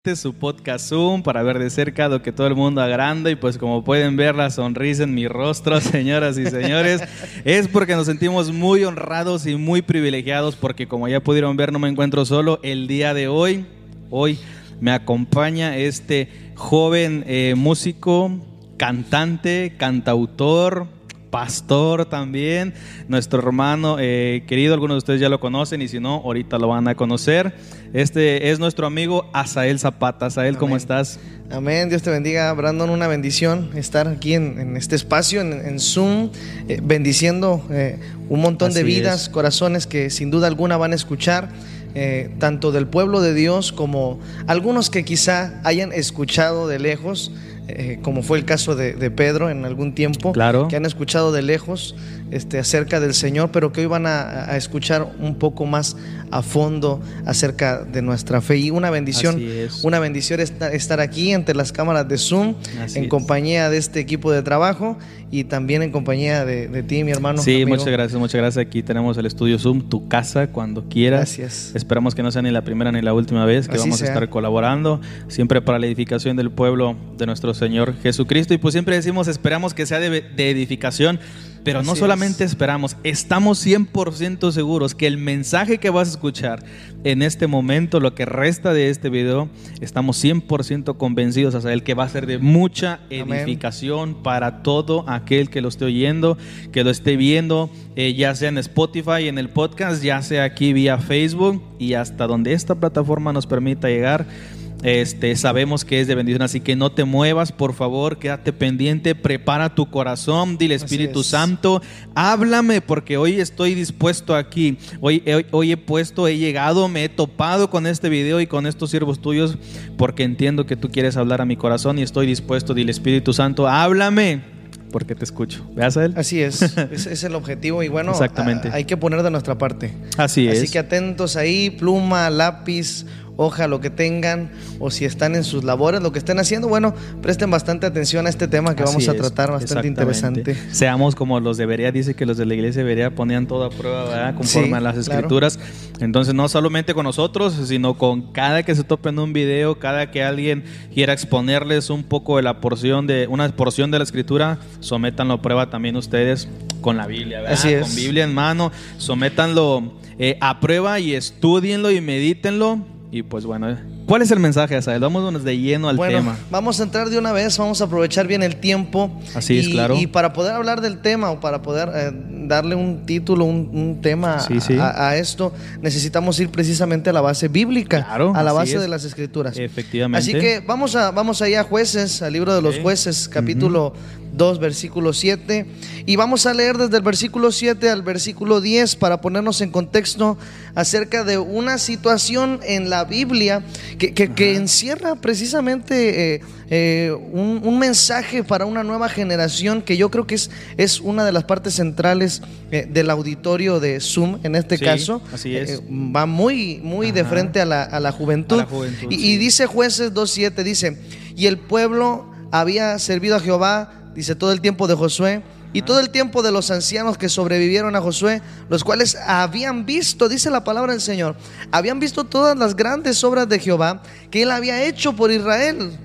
Este es su podcast Zoom para ver de cerca lo que todo el mundo agranda y pues como pueden ver la sonrisa en mi rostro, señoras y señores, es porque nos sentimos muy honrados y muy privilegiados porque como ya pudieron ver no me encuentro solo el día de hoy. Hoy me acompaña este joven eh, músico, cantante, cantautor, pastor también, nuestro hermano eh, querido, algunos de ustedes ya lo conocen y si no, ahorita lo van a conocer. Este es nuestro amigo Asael Zapata. Asael, ¿cómo estás? Amén, Dios te bendiga, Brandon, una bendición estar aquí en, este espacio, en, Zoom, eh, bendiciendo eh, un montón de vidas, corazones que sin duda alguna van a escuchar. tanto del pueblo de Dios como algunos que quizá hayan escuchado de lejos, eh, como fue el caso de, Pedro en algún tiempo, claro. que han escuchado de lejos este, acerca del Señor, pero que hoy van a, escuchar un poco más a fondo acerca de nuestra fe. Y una bendición, una bendición estar, estar, aquí entre las cámaras de Zoom, en compañía de este equipo de trabajo y también en compañía de, ti, mi hermano. Sí, muchas gracias, muchas gracias. Aquí tenemos el estudio Zoom, tu casa, cuando quieras. Gracias. Esperamos que no sea ni la primera ni la última vez que vamos a estar colaborando, siempre para la edificación del pueblo de nuestro Señor Jesucristo. Y pues siempre decimos, esperamos que sea de, edificación. Pero no solamente esperamos, estamos 100% seguros que el mensaje que vas a escuchar en este momento, lo que resta de este video, estamos 100% convencidos a saber que va a ser de mucha edificación para todo aquel que lo esté oyendo, que lo esté viendo, eh, ya sea en Spotify, en el podcast, ya sea aquí vía Facebook y hasta donde esta plataforma nos permita llegar. Este, sabemos que es de bendición, así que no te muevas, por favor, quédate pendiente, prepara tu corazón, dile Espíritu Santo, háblame, porque hoy estoy dispuesto aquí. Hoy, hoy, he puesto, he llegado, me he topado con este video y con estos siervos tuyos, porque entiendo que tú quieres hablar a mi corazón y estoy dispuesto, dile Espíritu Santo, háblame porque te escucho. ¿Veas a él? Así es, es el objetivo y bueno, Exactamente. hay que poner de nuestra parte. Así es. Así que atentos ahí, pluma, lápiz, hoja, lo que tengan, o si están en sus labores, lo que estén haciendo, bueno, presten bastante atención a este tema que vamos a tratar, bastante interesante. Seamos como los debería, dice que los de la iglesia debería ponían toda prueba, ¿verdad? conforme a las escrituras. Entonces, no solamente con nosotros, sino con cada que se tope en un video, cada que alguien quiera exponerles un poco de la porción de, una porción de la escritura, sométanlo a prueba también ustedes con la Biblia, ¿verdad? Así es. Con Biblia en mano, sométanlo eh, a prueba y estudienlo y medítenlo y pues bueno, ¿cuál es el mensaje, Asael? Vámonos de lleno al bueno, tema. Vamos a entrar de una vez, vamos a aprovechar bien el tiempo. Así es, claro. Y para poder hablar del tema o para poder eh, darle un título, un, tema A, esto, necesitamos ir precisamente a la base bíblica, a la base de las escrituras. Efectivamente. Así que vamos, a, vamos allá a jueces, al libro de los jueces, capítulo 2, versículo 7. Y vamos a leer desde el versículo 7 al versículo 10 para ponernos en contexto acerca de una situación en la Biblia que, encierra precisamente eh, eh, un, mensaje para una nueva generación que yo creo que es, es una de las partes centrales eh, del auditorio de Zoom en este caso. Así es. va muy, muy de frente a la, juventud. y, y dice jueces 2.7, dice, y el pueblo había servido a Jehová dice todo el tiempo de Josué y todo el tiempo de los ancianos que sobrevivieron a Josué, los cuales habían visto, dice la palabra del Señor, habían visto todas las grandes obras de Jehová que él había hecho por Israel.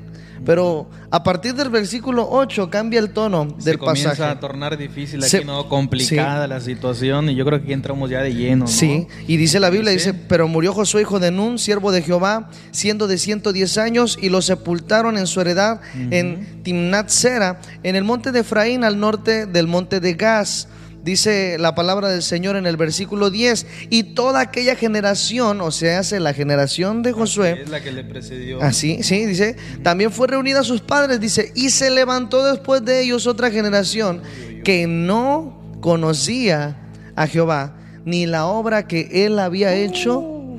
Pero a partir del versículo 8 cambia el tono del pasaje. Comienza a tornar difícil aquí, ¿no? Complicada la situación y yo creo que aquí entramos ya de lleno, Sí, y dice la Biblia, dice, pero murió Josué hijo de Nun, siervo de Jehová, siendo de 110 años y lo sepultaron en su heredad en Timnat Sera, en el monte de Efraín al norte del monte de Gaz dice la palabra del Señor en el versículo 10, y toda aquella generación, o sea, hace la generación de Josué, es la que le precedió. Así, sí, dice, también fue reunida a sus padres, dice, y se levantó después de ellos otra generación que no conocía a Jehová, ni la obra que él había hecho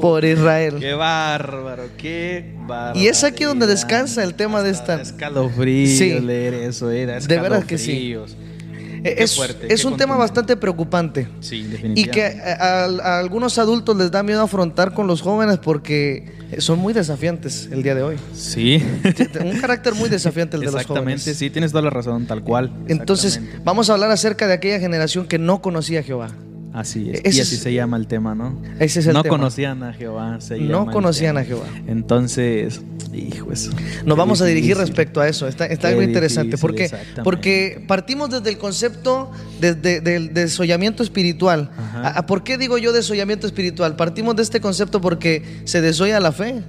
por Israel. Qué bárbaro, qué bárbaro. Y es aquí donde descansa el tema de esta. Escalofrío leer eso, era. De verdad que sí. Es, es un tema bastante preocupante. Sí, definitivamente. Y que a, algunos adultos les da miedo afrontar con los jóvenes porque son muy desafiantes el día de hoy. Sí. Un carácter muy desafiante el de los jóvenes. Exactamente, sí, tienes toda la razón, tal cual. Entonces, vamos a hablar acerca de aquella generación que no conocía a Jehová. Así es. y así se llama el tema, ¿no? Ese es el no tema. conocían a Jehová. no conocían a Jehová. Entonces, hijo, eso. Nos vamos a dirigir respecto a eso. Está, está algo interesante. ¿Por qué? Porque partimos desde el concepto del desollamiento espiritual. ¿Por qué digo yo desollamiento espiritual? Partimos de este concepto porque se desolla la fe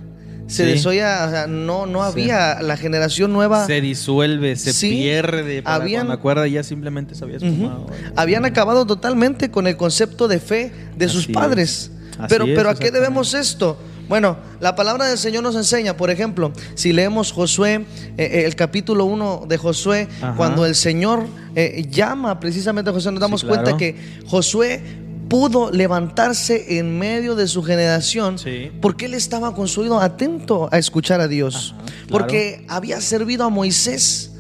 se desoya, o sea, no, no había la generación nueva. Se disuelve, se pierde. Para habían, acuerda ya simplemente se había esfumado. Habían acabado totalmente con el concepto de fe de sus padres. Pero, pero ¿a qué debemos esto? Bueno, la palabra del Señor nos enseña, por ejemplo, si leemos Josué, eh, eh, el capítulo 1 de Josué, cuando el Señor eh, llama precisamente a Josué, nos damos cuenta que Josué pudo levantarse en medio de su generación porque él estaba con su oído atento a escuchar a Dios. Porque había servido a Moisés,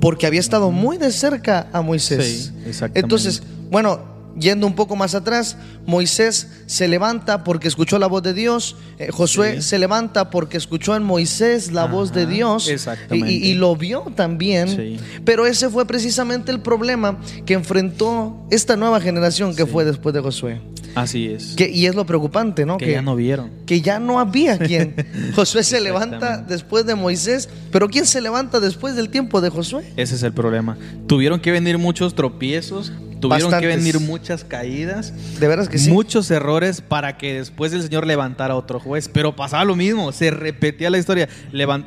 porque había estado muy de cerca a Moisés. Entonces, bueno, Yendo un poco más atrás, Moisés se levanta porque escuchó la voz de Dios, eh, Josué se levanta porque escuchó en Moisés la voz de Dios y, lo vio también, pero ese fue precisamente el problema que enfrentó esta nueva generación que fue después de Josué. Así es. Que, y es lo preocupante, ¿no? Que, ya no vieron. Que ya no había quien. Josué se levanta después de Moisés, pero ¿quién se levanta después del tiempo de Josué? Ese es el problema. Tuvieron que venir muchos tropiezos, tuvieron que venir muchas caídas. De veras que sí. Muchos errores para que después el Señor levantara otro juez. Pero pasaba lo mismo, se repetía la historia. Levant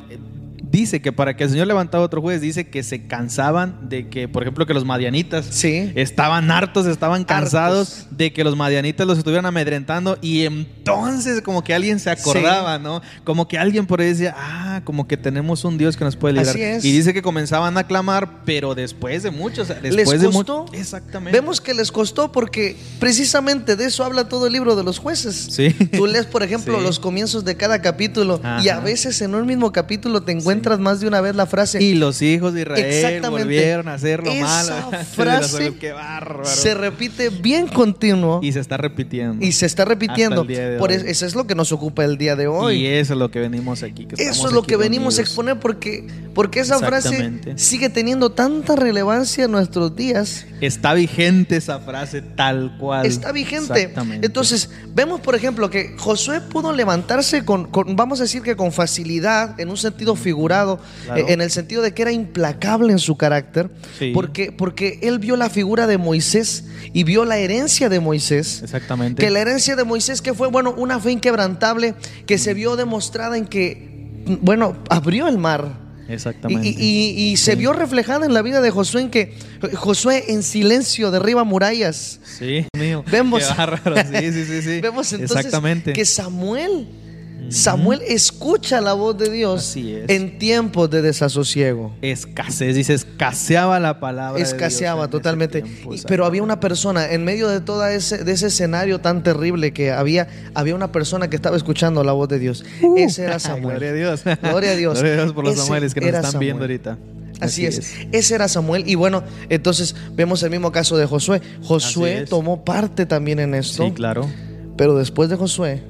dice que para que el Señor levantara otro juez, dice que se cansaban de que, por ejemplo, que los madianitas sí. estaban hartos, estaban cansados de que los madianitas los estuvieran amedrentando y entonces como que alguien se acordaba, ¿no? Como que alguien por ahí decía, ah, como que tenemos un Dios que nos puede librar. Y dice que comenzaban a clamar, pero después de muchos, después ¿Les costó? de Exactamente. Vemos que les costó porque precisamente de eso habla todo el libro de los jueces. Sí. Tú lees, por ejemplo, los comienzos de cada capítulo y a veces en un mismo capítulo te encuentras más de una vez la frase. Y los hijos de Israel volvieron a hacer lo malo. frase se repite bien continuo. Y se está repitiendo. Y se está repitiendo. Por eso, es lo que nos ocupa el día de hoy. Y eso es lo que venimos aquí. eso es lo que venimos a exponer porque, porque esa frase sigue teniendo tanta relevancia en nuestros días. Está vigente esa frase tal cual. Está vigente. Entonces, vemos por ejemplo que Josué pudo levantarse con, con, vamos a decir que con facilidad, en un sentido figurado eh, en el sentido de que era implacable en su carácter, porque, porque él vio la figura de Moisés y vio la herencia de Moisés. Exactamente. Que la herencia de Moisés que fue, bueno, una fe inquebrantable que se vio demostrada en que, bueno, abrió el mar. Exactamente. Y, se vio reflejada en la vida de Josué en que Josué en silencio derriba murallas. Sí, mío. Vemos, Sí, sí, sí, Vemos entonces que Samuel Samuel escucha la voz de Dios en tiempos de desasosiego. Escasez, dice, escaseaba la palabra. Escaseaba totalmente. pero había una persona, en medio de todo ese, de ese escenario tan terrible que había, había una persona que estaba escuchando la voz de Dios. Uh. ese era Samuel. Gloria a Dios. Gloria a Dios. Gloria a Dios por los Samueles que nos están viendo ahorita. Así, es. Ese era Samuel. Y bueno, entonces vemos el mismo caso de Josué. Josué tomó parte también en esto. Sí, claro. Pero después de Josué,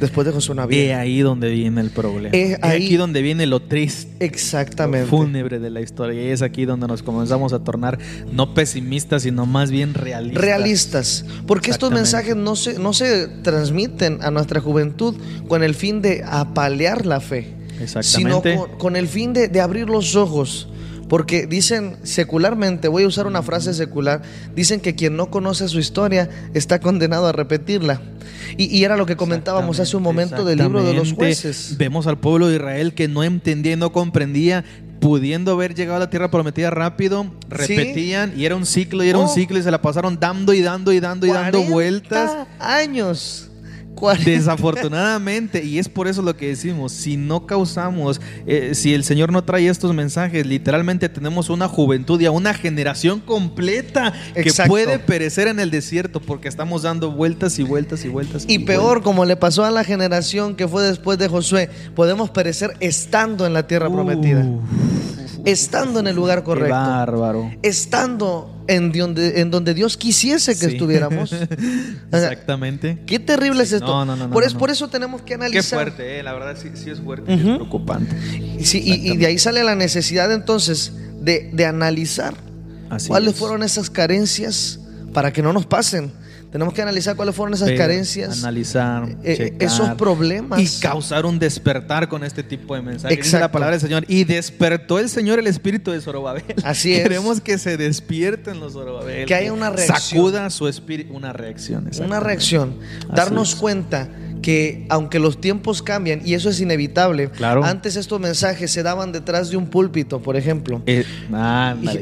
Después de Josué no Es ahí donde viene el problema. Es, aquí donde viene lo triste. Exactamente. Lo fúnebre de la historia. Y es aquí donde nos comenzamos a tornar no pesimistas, sino más bien realistas. Realistas. Porque estos mensajes no se, no se transmiten a nuestra juventud con el fin de apalear la fe. Exactamente. Sino con, el fin de, de abrir los ojos. Porque dicen secularmente, voy a usar una frase secular, dicen que quien no conoce su historia está condenado a repetirla. Y, era lo que comentábamos hace un momento del libro de los jueces. Vemos al pueblo de Israel que no entendía y no comprendía pudiendo haber llegado a la tierra prometida rápido, repetían y era un ciclo y era un oh. ciclo y se la pasaron dando y dando y dando y dando vueltas. Años. Desafortunadamente, y es por eso lo que decimos, si no causamos, eh, si el Señor no trae estos mensajes, literalmente tenemos una juventud y a una generación completa que puede perecer en el desierto porque estamos dando vueltas y vueltas y vueltas. Y, peor, como le pasó a la generación que fue después de Josué, podemos perecer estando en la tierra prometida estando en el lugar correcto. bárbaro. Estando en donde, en donde Dios quisiese que estuviéramos. Exactamente. Qué terrible es esto. No, no, no, por, eso, por eso tenemos que analizar. Qué fuerte, eh, la verdad sí, sí es fuerte, es preocupante. Sí, y, de ahí sale la necesidad entonces de, de analizar cuáles fueron esas carencias para que no nos pasen Tenemos que analizar cuáles fueron esas carencias. Analizar. Eh, esos problemas. Y causar un despertar con este tipo de mensajes. Dice la palabra del Señor. Y despertó el Señor el espíritu de Zorobabel. Así es. Queremos que se despierten los Zorobabel. Que haya una reacción. Sacuda su espíritu. Una reacción. Una reacción. Darnos cuenta que aunque los tiempos cambian, y eso es inevitable, antes estos mensajes se daban detrás de un púlpito, por ejemplo. Eh,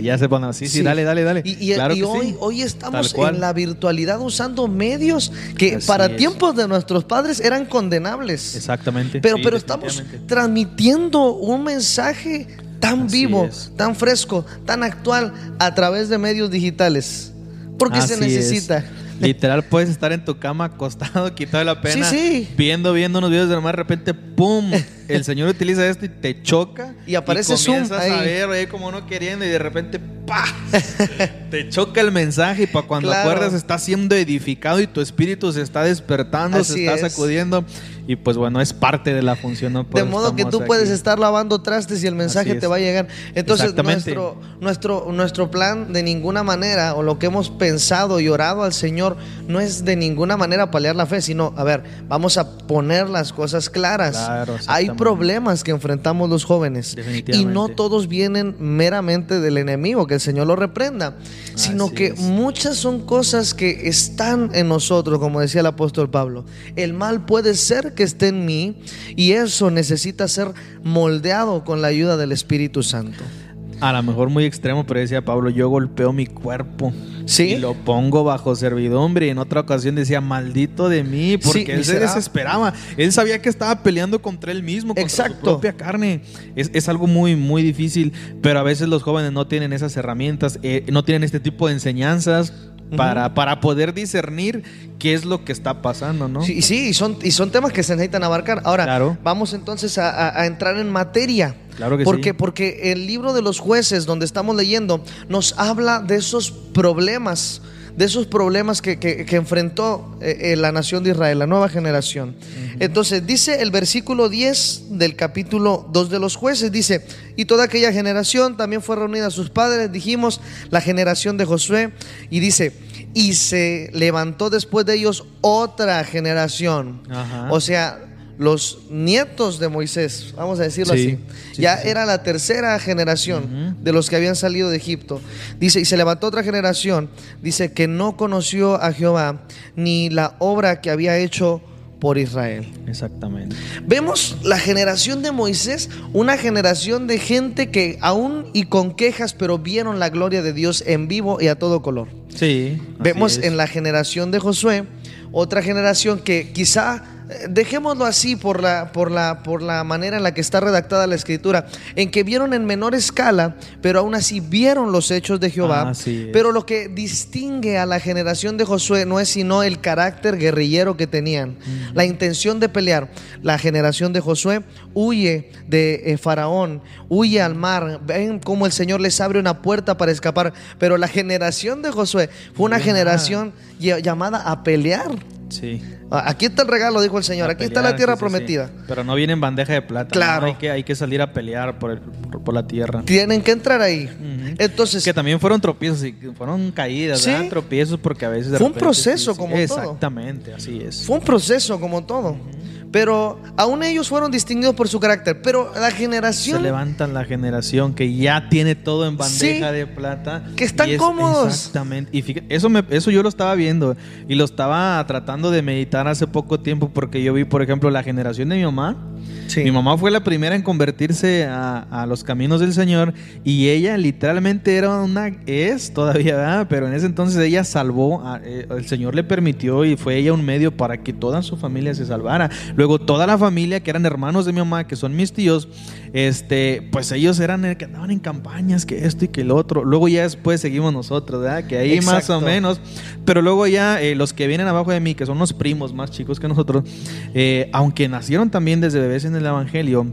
ya se ponen así, sí, dale, dale, dale. Y, hoy, hoy estamos en la virtualidad usando medios que para tiempos de nuestros padres eran condenables. Exactamente. Pero, pero estamos transmitiendo un mensaje tan vivo, tan fresco, tan actual a través de medios digitales. Porque se necesita. Literal, puedes estar en tu cama acostado, quitado la pena, viendo, viendo unos videos de nomás de repente, ¡pum! El Señor utiliza esto y te choca. Y aparece y comienzas a ver ahí como no queriendo y de repente, ¡pa! te choca el mensaje y para cuando acuerdas está siendo edificado y tu espíritu se está despertando, se está sacudiendo. Y pues bueno, es parte de la función. ¿no? de modo que tú puedes estar lavando trastes y el mensaje te va a llegar. Entonces, nuestro, nuestro, nuestro plan de ninguna manera, o lo que hemos pensado y orado al Señor, no es de ninguna manera paliar la fe, sino, a ver, vamos a poner las cosas claras. Hay problemas que enfrentamos los jóvenes. Y no todos vienen meramente del enemigo, que el Señor lo reprenda, sino que muchas son cosas que están en nosotros, como decía el apóstol Pablo. El mal puede ser que esté en mí y eso necesita ser moldeado con la ayuda del Espíritu Santo. A lo mejor muy extremo, pero decía Pablo, yo golpeo mi cuerpo. Y lo pongo bajo servidumbre. Y en otra ocasión decía, maldito de mí, porque él se desesperaba. Él sabía que estaba peleando contra él mismo, contra Exacto. su propia carne. Es, algo muy, muy difícil. Pero a veces los jóvenes no tienen esas herramientas, eh, no tienen este tipo de enseñanzas para, para poder discernir qué es lo que está pasando, ¿no? Sí, sí, y son, y son temas que se necesitan abarcar. Ahora, vamos entonces a, entrar en materia. Claro que porque, Porque el libro de los jueces, donde estamos leyendo, nos habla de esos problemas de esos problemas que, enfrentó eh, eh, la nación de Israel, la nueva generación. Entonces dice el versículo 10 del capítulo 2 de los jueces, dice, y toda aquella generación también fue reunida a sus padres, dijimos, la generación de Josué, y dice, y se levantó después de ellos otra generación. O sea, los nietos de Moisés, vamos a decirlo así, ya era la tercera generación de los que habían salido de Egipto. Dice, y se levantó otra generación, dice que no conoció a Jehová ni la obra que había hecho por Israel. Exactamente. Vemos la generación de Moisés, una generación de gente que aún y con quejas, pero vieron la gloria de Dios en vivo y a todo color. Sí. Vemos en la generación de Josué, otra generación que quizá dejémoslo así por la, por, la, por la manera en la que está redactada la escritura, en que vieron en menor escala, pero aún así vieron los hechos de Jehová. Pero lo que distingue a la generación de Josué no es sino el carácter guerrillero que tenían, la intención de pelear. La generación de Josué huye de eh, Faraón, huye al mar, ven cómo el Señor les abre una puerta para escapar, pero la generación de Josué fue una generación llamada a pelear. Sí. Ah, aquí está el regalo, dijo el Señor. Aquí está la tierra prometida. Pero no viene en bandeja de plata. Claro. Hay, que, hay que salir a pelear por, por, la tierra. Tienen que entrar ahí. Entonces. Que también fueron tropiezos, fueron caídas, ¿sí? tropiezos porque a veces. Fue un proceso como todo. Exactamente, así es. Fue un proceso como todo. Pero aún ellos fueron distinguidos por su carácter. Pero la generación. Se levantan la generación que ya tiene todo en bandeja de plata. Que están cómodos. Exactamente. Y eso, me, eso yo lo estaba viendo. Y lo estaba tratando de meditar hace poco tiempo. Porque yo vi, por ejemplo, la generación de mi mamá. Mi mamá fue la primera en convertirse a, los caminos del Señor. Y ella literalmente era una. Es todavía, ¿verdad? Pero en ese entonces ella salvó. Eh, el Señor le permitió y fue ella un medio para que toda su familia se salvara. Luego toda la familia, que eran hermanos de mi mamá, que son mis tíos, este, pues ellos eran el que andaban en campañas, que esto y que el otro. Luego ya después seguimos nosotros, ¿verdad? Que ahí más o menos. Pero luego ya eh, los que vienen abajo de mí, que son los primos más chicos que nosotros, eh, aunque nacieron también desde bebés en el Evangelio,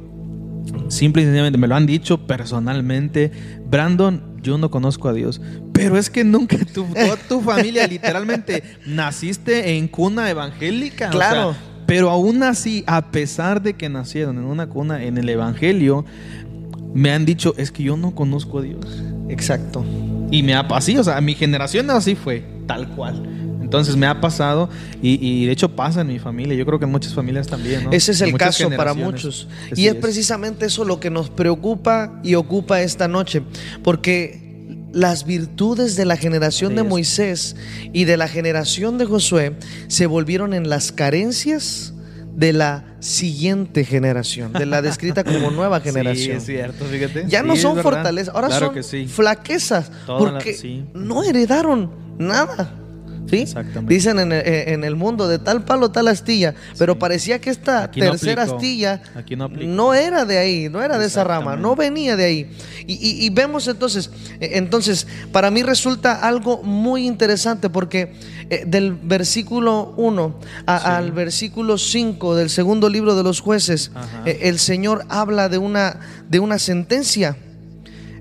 simple y sencillamente me lo han dicho personalmente, Brandon, yo no conozco a Dios. Pero es que nunca tu, tu familia literalmente naciste en cuna evangélica. Claro. Pero aún así, a pesar de que nacieron en una cuna en el Evangelio, me han dicho, es que yo no conozco a Dios. Exacto. Y me ha pasado, o sea, mi generación así fue, tal cual. Entonces me ha pasado y, de hecho pasa en mi familia, yo creo que en muchas familias también. Ese es el caso para muchos. y es, precisamente eso lo que nos preocupa y ocupa esta noche, porque las virtudes de la generación de Moisés y de la generación de Josué se volvieron en las carencias de la siguiente generación, de la descrita como nueva generación. Sí, es cierto, fíjate. Ya no son fortalezas, ahora son flaquezas, porque no heredaron nada. Dicen en el, mundo de tal palo, tal astilla, pero parecía que esta tercera astilla no, era de ahí, no era de esa rama, no venía de ahí. Y, vemos entonces, eh, entonces, para mí resulta algo muy interesante porque eh, del versículo 1 al versículo 5 del segundo libro de los jueces, eh, el Señor habla de una, de una sentencia.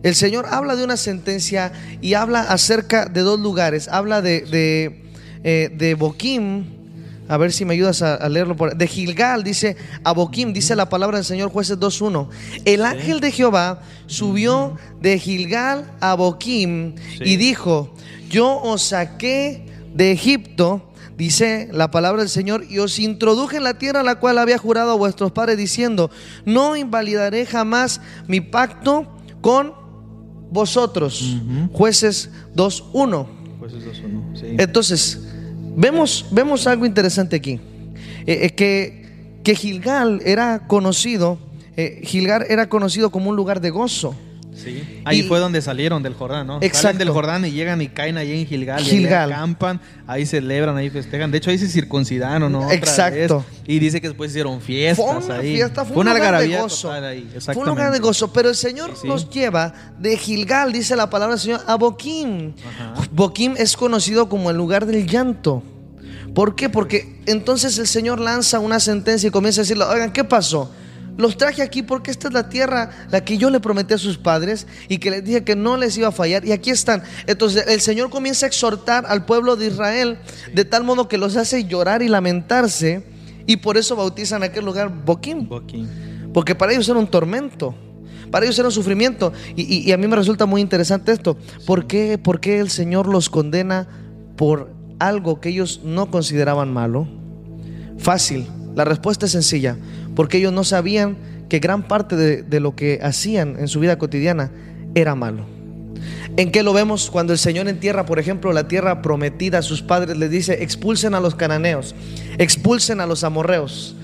El Señor habla de una sentencia y habla acerca de dos lugares. Habla de, eh, de Boquim, a ver si me ayudas a, leerlo por de Gilgal, dice a Boquim, dice la palabra del Señor jueces 2.1. El ángel de Jehová subió de Gilgal a Boquim y dijo, yo os saqué de Egipto, dice la palabra del Señor, y os introduje en la tierra a la cual había jurado a vuestros padres, diciendo, no invalidaré jamás mi pacto con vosotros. Jueces 2.1. Jueces 2.1. Entonces, Vemos, vemos algo interesante aquí. Eh, eh, que, que, Gilgal era conocido, eh, Gilgal era conocido como un lugar de gozo. Ahí fue donde salieron del Jordán, ¿no? Exacto. Salen del Jordán y llegan y caen ahí en Gilgal. Gilgal. Y ahí acampan, ahí celebran, ahí festejan. De hecho, ahí se circuncidaron, ¿no? Exacto. Y dice que después hicieron fiestas fue una Fiesta, fue, un lugar de gozo. Fue un lugar de gozo. Pero el Señor nos lleva de Gilgal, dice la palabra del Señor, a Boquim. Boquim es conocido como el lugar del llanto. ¿Por qué? Porque entonces el Señor lanza una sentencia y comienza a decirle, oigan, ¿qué pasó? Los traje aquí porque esta es la tierra la que yo le prometí a sus padres y que les dije que no les iba a fallar. Y aquí están. Entonces el Señor comienza a exhortar al pueblo de Israel de tal modo que los hace llorar y lamentarse. Y por eso bautizan aquel lugar Boquín. Porque para ellos era un tormento. Para ellos era un sufrimiento. Y, a mí me resulta muy interesante esto. ¿Por qué, ¿Por qué el Señor los condena por algo que ellos no consideraban malo? Fácil. La respuesta es sencilla porque ellos no sabían que gran parte de, lo que hacían en su vida cotidiana era malo. ¿En qué lo vemos cuando el Señor entierra, por ejemplo, la tierra prometida a sus padres? Les dice, expulsen a los cananeos, expulsen a los amorreos.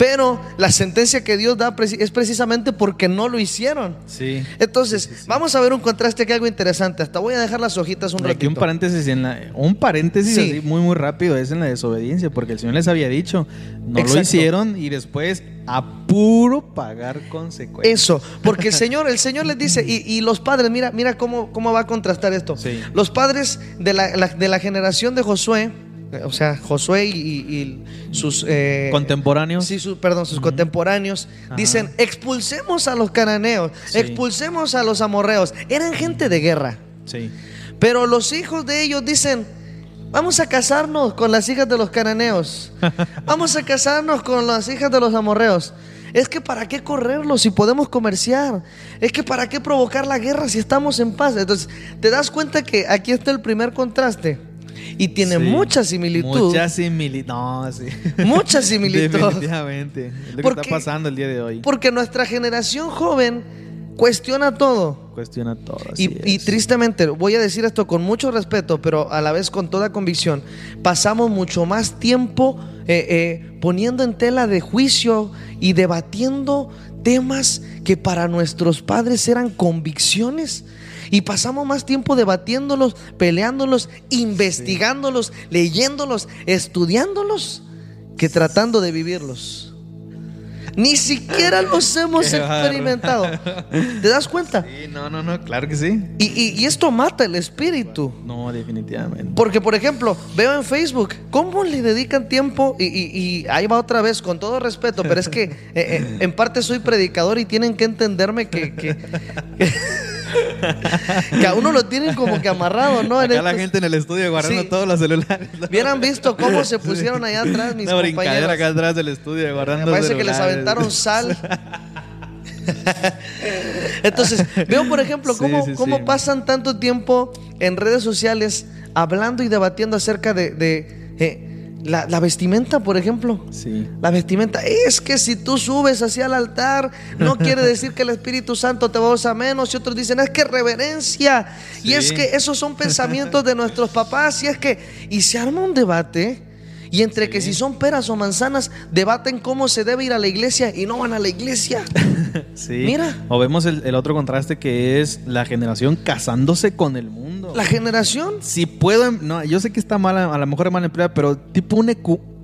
Pero la sentencia que Dios da es precisamente porque no lo hicieron. Sí. Entonces, vamos a ver un contraste que algo interesante. Hasta voy a dejar las hojitas un ratito. un paréntesis, en la, un paréntesis muy muy rápido es en la desobediencia, porque el Señor les había dicho, no lo hicieron y después a puro pagar consecuencias. Eso, porque el Señor, el Señor les dice, y, los padres, mira, mira cómo, cómo va a contrastar esto. Los padres de la, de la generación de Josué, o sea, Josué y, sus eh, contemporáneos. Sí, perdón, sus contemporáneos dicen, expulsemos a los cananeos, expulsemos a los amorreos. Eran gente de guerra. Sí. Pero los hijos de ellos dicen, vamos a casarnos con las hijas de los cananeos. Vamos a casarnos con las hijas de los amorreos. Es que para qué correrlos si podemos comerciar. Es que para qué provocar la guerra si estamos en paz. Entonces, te das cuenta que aquí está el primer contraste y tiene mucha similitud. Mucha similitud. No, sí. Mucha similitud. Definitivamente. Es lo que está pasando el día de hoy. Porque nuestra generación joven cuestiona todo. Cuestiona todo. y, tristemente, voy a decir esto con mucho respeto, pero a la vez con toda convicción, pasamos mucho más tiempo eh, eh, poniendo en tela de juicio y debatiendo temas que para nuestros padres eran convicciones y pasamos más tiempo debatiéndolos, peleándolos, investigándolos, leyéndolos, estudiándolos, que tratando de vivirlos. Ni siquiera los hemos experimentado. ¿Te das cuenta? Sí, no, no, no, claro que sí. Y, esto mata el espíritu. No, definitivamente. Porque, por ejemplo, veo en Facebook cómo le dedican tiempo, y, ahí va otra vez, con todo respeto, pero es que eh, eh, en parte soy predicador y tienen que entenderme que, que que a uno lo tienen como que amarrado, ¿no? Acá la gente en el estudio guardando todos los celulares. Hubieran visto cómo se pusieron allá atrás mis Una compañeros. acá atrás del estudio guardando Me parece que les aventaron sal. Entonces, veo por ejemplo cómo, cómo pasan tanto tiempo en redes sociales hablando y debatiendo acerca de, eh, la, vestimenta, por ejemplo. Sí. La vestimenta. Es que si tú subes hacia el altar, no quiere decir que el Espíritu Santo te va a usar menos. Y otros dicen, es que reverencia. Y es que esos son pensamientos de nuestros papás. Y es que, y se arma un debate y entre que si son peras o manzanas, debaten cómo se debe ir a la iglesia y no van a la iglesia. sí. Mira. O vemos el, otro contraste que es la generación casándose con el mundo. La generación. Si puedo, no, yo sé que está mal, a lo mejor es mal empleada, pero tipo un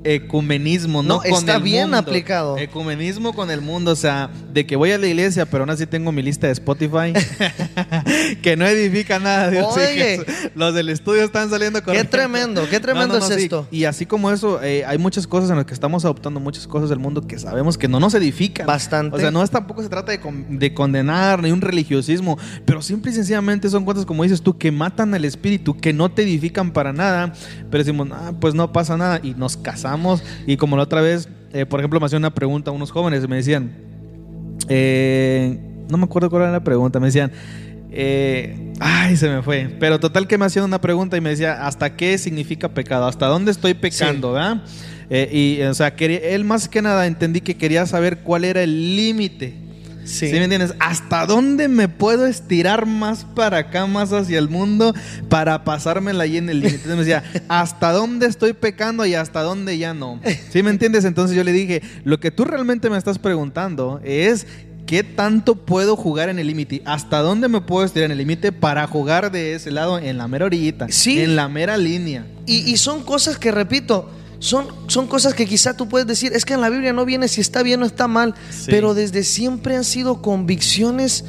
ecumenismo, ¿no? no está bien aplicado. Ecumenismo con el mundo, o sea, de que voy a la iglesia, pero aún así tengo mi lista de Spotify, que no edifica nada. los del estudio están saliendo con... Qué tremendo, qué tremendo es esto. Y así como eso, eh, hay muchas cosas en las que estamos adoptando, muchas cosas del mundo que sabemos que no nos edifican. Bastante. O sea, no es tampoco se trata de, de condenar ni un religiosismo, pero simple y sencillamente son cosas como dices tú, que matan al espíritu, que no te edifican para nada, pero decimos, ah, pues no pasa nada y nos casamos y como la otra vez, eh, por ejemplo, me hacían una pregunta a unos jóvenes y me decían, eh, no me acuerdo cuál era la pregunta, me decían, eh, ay, se me fue, pero total que me hacían una pregunta y me decía, ¿hasta qué significa pecado? ¿Hasta dónde estoy pecando? ¿verdad? y, o sea, él más que nada entendí que quería saber cuál era el límite Sí. me entiendes? ¿Hasta dónde me puedo estirar más para acá, más hacia el mundo, para pasármela ahí en el límite? Entonces me decía, ¿hasta dónde estoy pecando y hasta dónde ya no? ¿Sí me entiendes? Entonces yo le dije, lo que tú realmente me estás preguntando es ¿Qué tanto puedo jugar en el límite? ¿Hasta dónde me puedo estirar en el límite para jugar de ese lado en la mera orillita? Sí. En la mera línea. Y, y son cosas que, repito, son, son cosas que quizá tú puedes decir, es que en la Biblia no viene si está bien o está mal, pero desde siempre han sido convicciones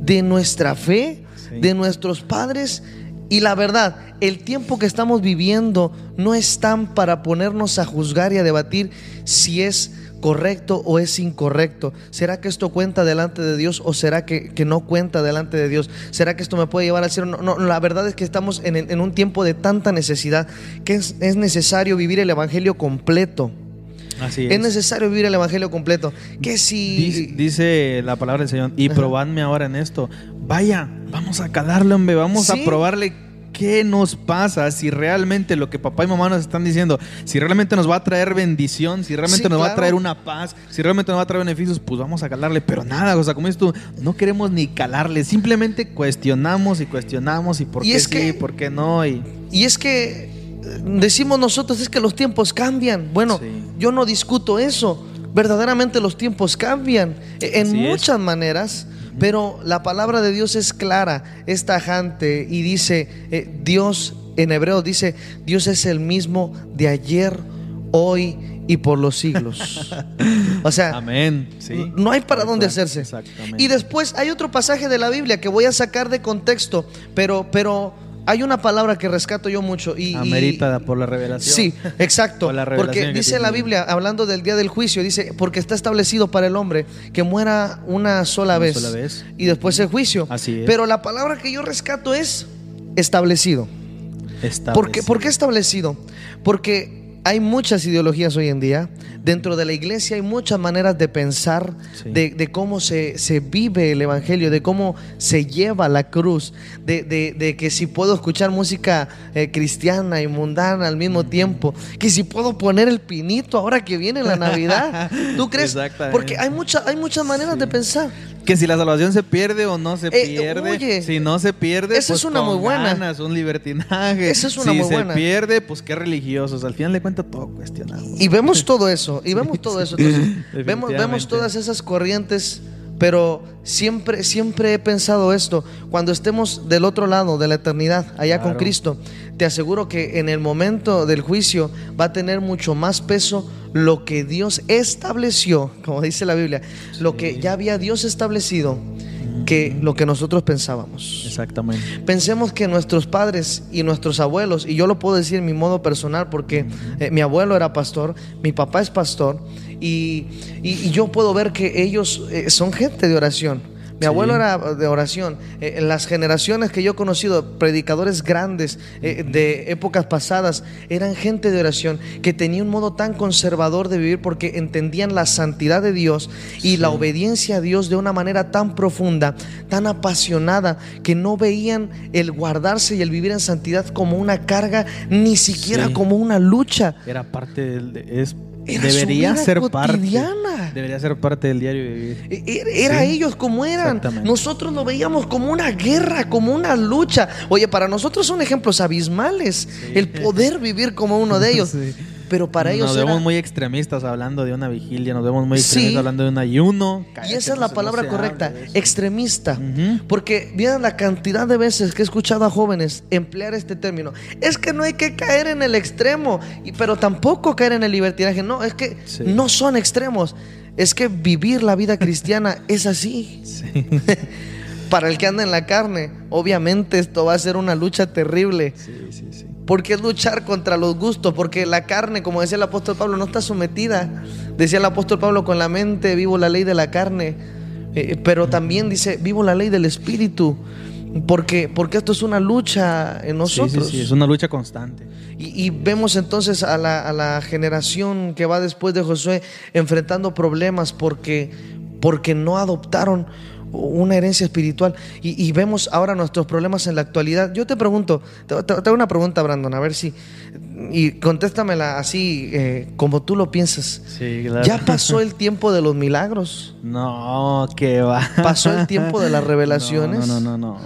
de nuestra fe, de nuestros padres. Y la verdad, el tiempo que estamos viviendo no es tan para ponernos a juzgar y a debatir si es correcto o es incorrecto? ¿Será que esto cuenta delante de Dios o será que, no cuenta delante de Dios? ¿Será que esto me puede llevar al cielo? No, no la verdad es que estamos en, un tiempo de tanta necesidad que es, necesario vivir el Evangelio completo. Así es. es. necesario vivir el Evangelio completo. Que si. Dice, la palabra del Señor, y probadme ahora en esto. Vaya, vamos a calarle, hombre, vamos a probarle qué nos pasa, si realmente lo que papá y mamá nos están diciendo, si realmente nos va a traer bendición, si realmente nos va a traer una paz, si realmente nos va a traer beneficios, pues vamos a calarle. Pero nada, o sea, como dices tú, no queremos ni calarle, simplemente cuestionamos y cuestionamos y por qué sí, que, por qué no. Y, y es que eh, decimos nosotros, es que los tiempos cambian. Bueno, yo no discuto eso. Verdaderamente los tiempos cambian e, en muchas maneras. Pero la palabra de Dios es clara, es tajante y dice, eh, Dios en hebreo dice, Dios es el mismo de ayer, hoy y por los siglos. O sea, Amén. no hay para dónde hacerse. Y después hay otro pasaje de la Biblia que voy a sacar de contexto, pero, pero hay una palabra que rescato yo mucho y amerita por la revelación. Sí, exacto. porque dice la Biblia, hablando del día del juicio, dice, porque está establecido para el hombre que muera una sola, vez, y después el juicio. Así es. Pero la palabra que yo rescato es establecido. establecido. ¿Por qué, ¿Por qué establecido? Porque hay muchas ideologías hoy en día. Dentro de la iglesia hay muchas maneras de pensar, de, cómo se, vive el Evangelio, de cómo se lleva la cruz, de, que si puedo escuchar música eh, cristiana y mundana al mismo tiempo, que si puedo poner el pinito ahora que viene la Navidad. ¿Tú crees? Porque hay, hay muchas maneras de pensar. Que si la salvación se pierde o no se eh, pierde. si no se pierde, esa es pues una muy buena. es un libertinaje. Esa es una si muy buena. se pierde, pues qué religiosos. Al final de cuentas, todo cuestionado. Y vemos todo eso. Y vemos todo eso. vemos, vemos todas esas corrientes. Pero siempre, siempre he pensado esto. Cuando estemos del otro lado de la eternidad, allá con Cristo, te aseguro que en el momento del juicio va a tener mucho más peso lo que Dios estableció, como dice la Biblia, lo que ya había Dios establecido que lo que nosotros pensábamos. Exactamente. Pensemos que nuestros padres y nuestros abuelos, y yo lo puedo decir en mi modo personal porque eh, mi abuelo era pastor, mi papá es pastor, y, yo puedo ver que ellos eh, son gente de oración Mi abuelo era de oración. Eh, en las generaciones que yo he conocido, predicadores grandes eh, de épocas pasadas, eran gente de oración que tenía un modo tan conservador de vivir porque entendían la santidad de Dios y la obediencia a Dios de una manera tan profunda, tan apasionada, que no veían el guardarse y el vivir en santidad como una carga, ni siquiera como una lucha. Era parte del... Es debería ser parte. debería ser parte del diario vivir. E, e, era ellos como eran. Nosotros lo veíamos como una guerra como una lucha. Oye para nosotros son ejemplos abismales el poder vivir como uno de ellos pero para ellos nos vemos muy extremistas hablando de una vigilia, nos vemos muy extremistas hablando de un ayuno. y esa es la palabra correcta, extremista, porque miren la cantidad de veces que he escuchado a jóvenes emplear este término. Es que no hay que caer en el extremo, pero tampoco caer en el libertinaje. No, es que no son extremos. Es que vivir la vida cristiana es así. Para el que anda en la carne, obviamente esto va a ser una lucha terrible. Sí, sí, sí. Porque es luchar contra los gustos, porque la carne, como decía el apóstol Pablo, no está sometida. Decía el apóstol Pablo, con la mente vivo la ley de la carne, eh, pero también dice, vivo la ley del espíritu. Porque, porque esto es una lucha en nosotros. Sí, sí, es una lucha constante. Y, vemos entonces a la, a la, generación que va después de Josué enfrentando problemas porque, porque no adoptaron una herencia espiritual. Y, vemos ahora nuestros problemas en la actualidad. Yo te pregunto, te, hago una pregunta, Brandon, a ver si. Y contéstamela así, eh, como tú lo piensas. ¿Ya pasó el tiempo de los milagros? No, que va. ¿Pasó el tiempo de las revelaciones? No, no, no,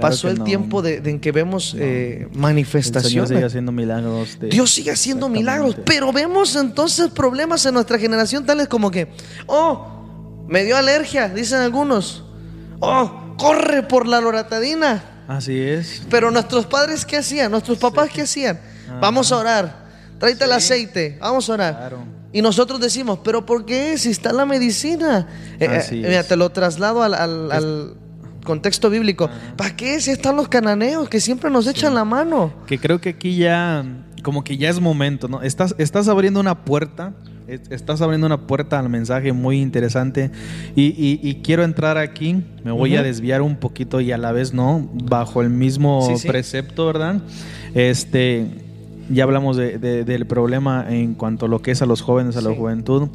Pasó el tiempo de, en que vemos eh, manifestaciones. Dios sigue haciendo milagros. Dios sigue haciendo milagros, pero vemos entonces problemas en nuestra generación tales como que, oh, me dio alergia, dicen algunos. Oh, corre por la loratadina. Así es. Pero nuestros padres, ¿qué hacían? Nuestros papás, ¿qué hacían? Vamos a orar. Tráete el aceite. Vamos a orar. Y nosotros decimos, ¿pero por qué? Si está la medicina. Eh, eh, mira, te lo traslado al, contexto bíblico. ¿Para qué? Si están los cananeos que siempre nos echan la mano. Que creo que aquí ya, como que ya es momento, ¿no? Estás, estás abriendo una puerta Estás abriendo una puerta al mensaje muy interesante y, quiero entrar aquí, me voy a desviar un poquito y a la vez no, bajo el mismo precepto, ¿verdad? Este, ya hablamos del problema en cuanto a lo que es a los jóvenes, a la juventud,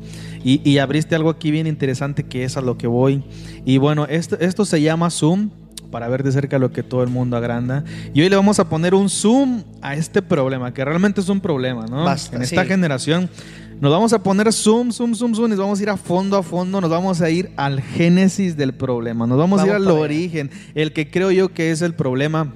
y, abriste algo aquí bien interesante que es a lo que voy. Y bueno, esto, esto se llama Zoom para ver de cerca lo que todo el mundo agranda. Y hoy le vamos a poner un zoom a este problema, que realmente es un problema, ¿no? en esta generación nos vamos a poner zoom, zoom, zoom, zoom, y nos vamos a ir a fondo, a fondo, nos vamos a ir al génesis del problema, nos vamos, a ir al origen, el que creo yo que es el problema.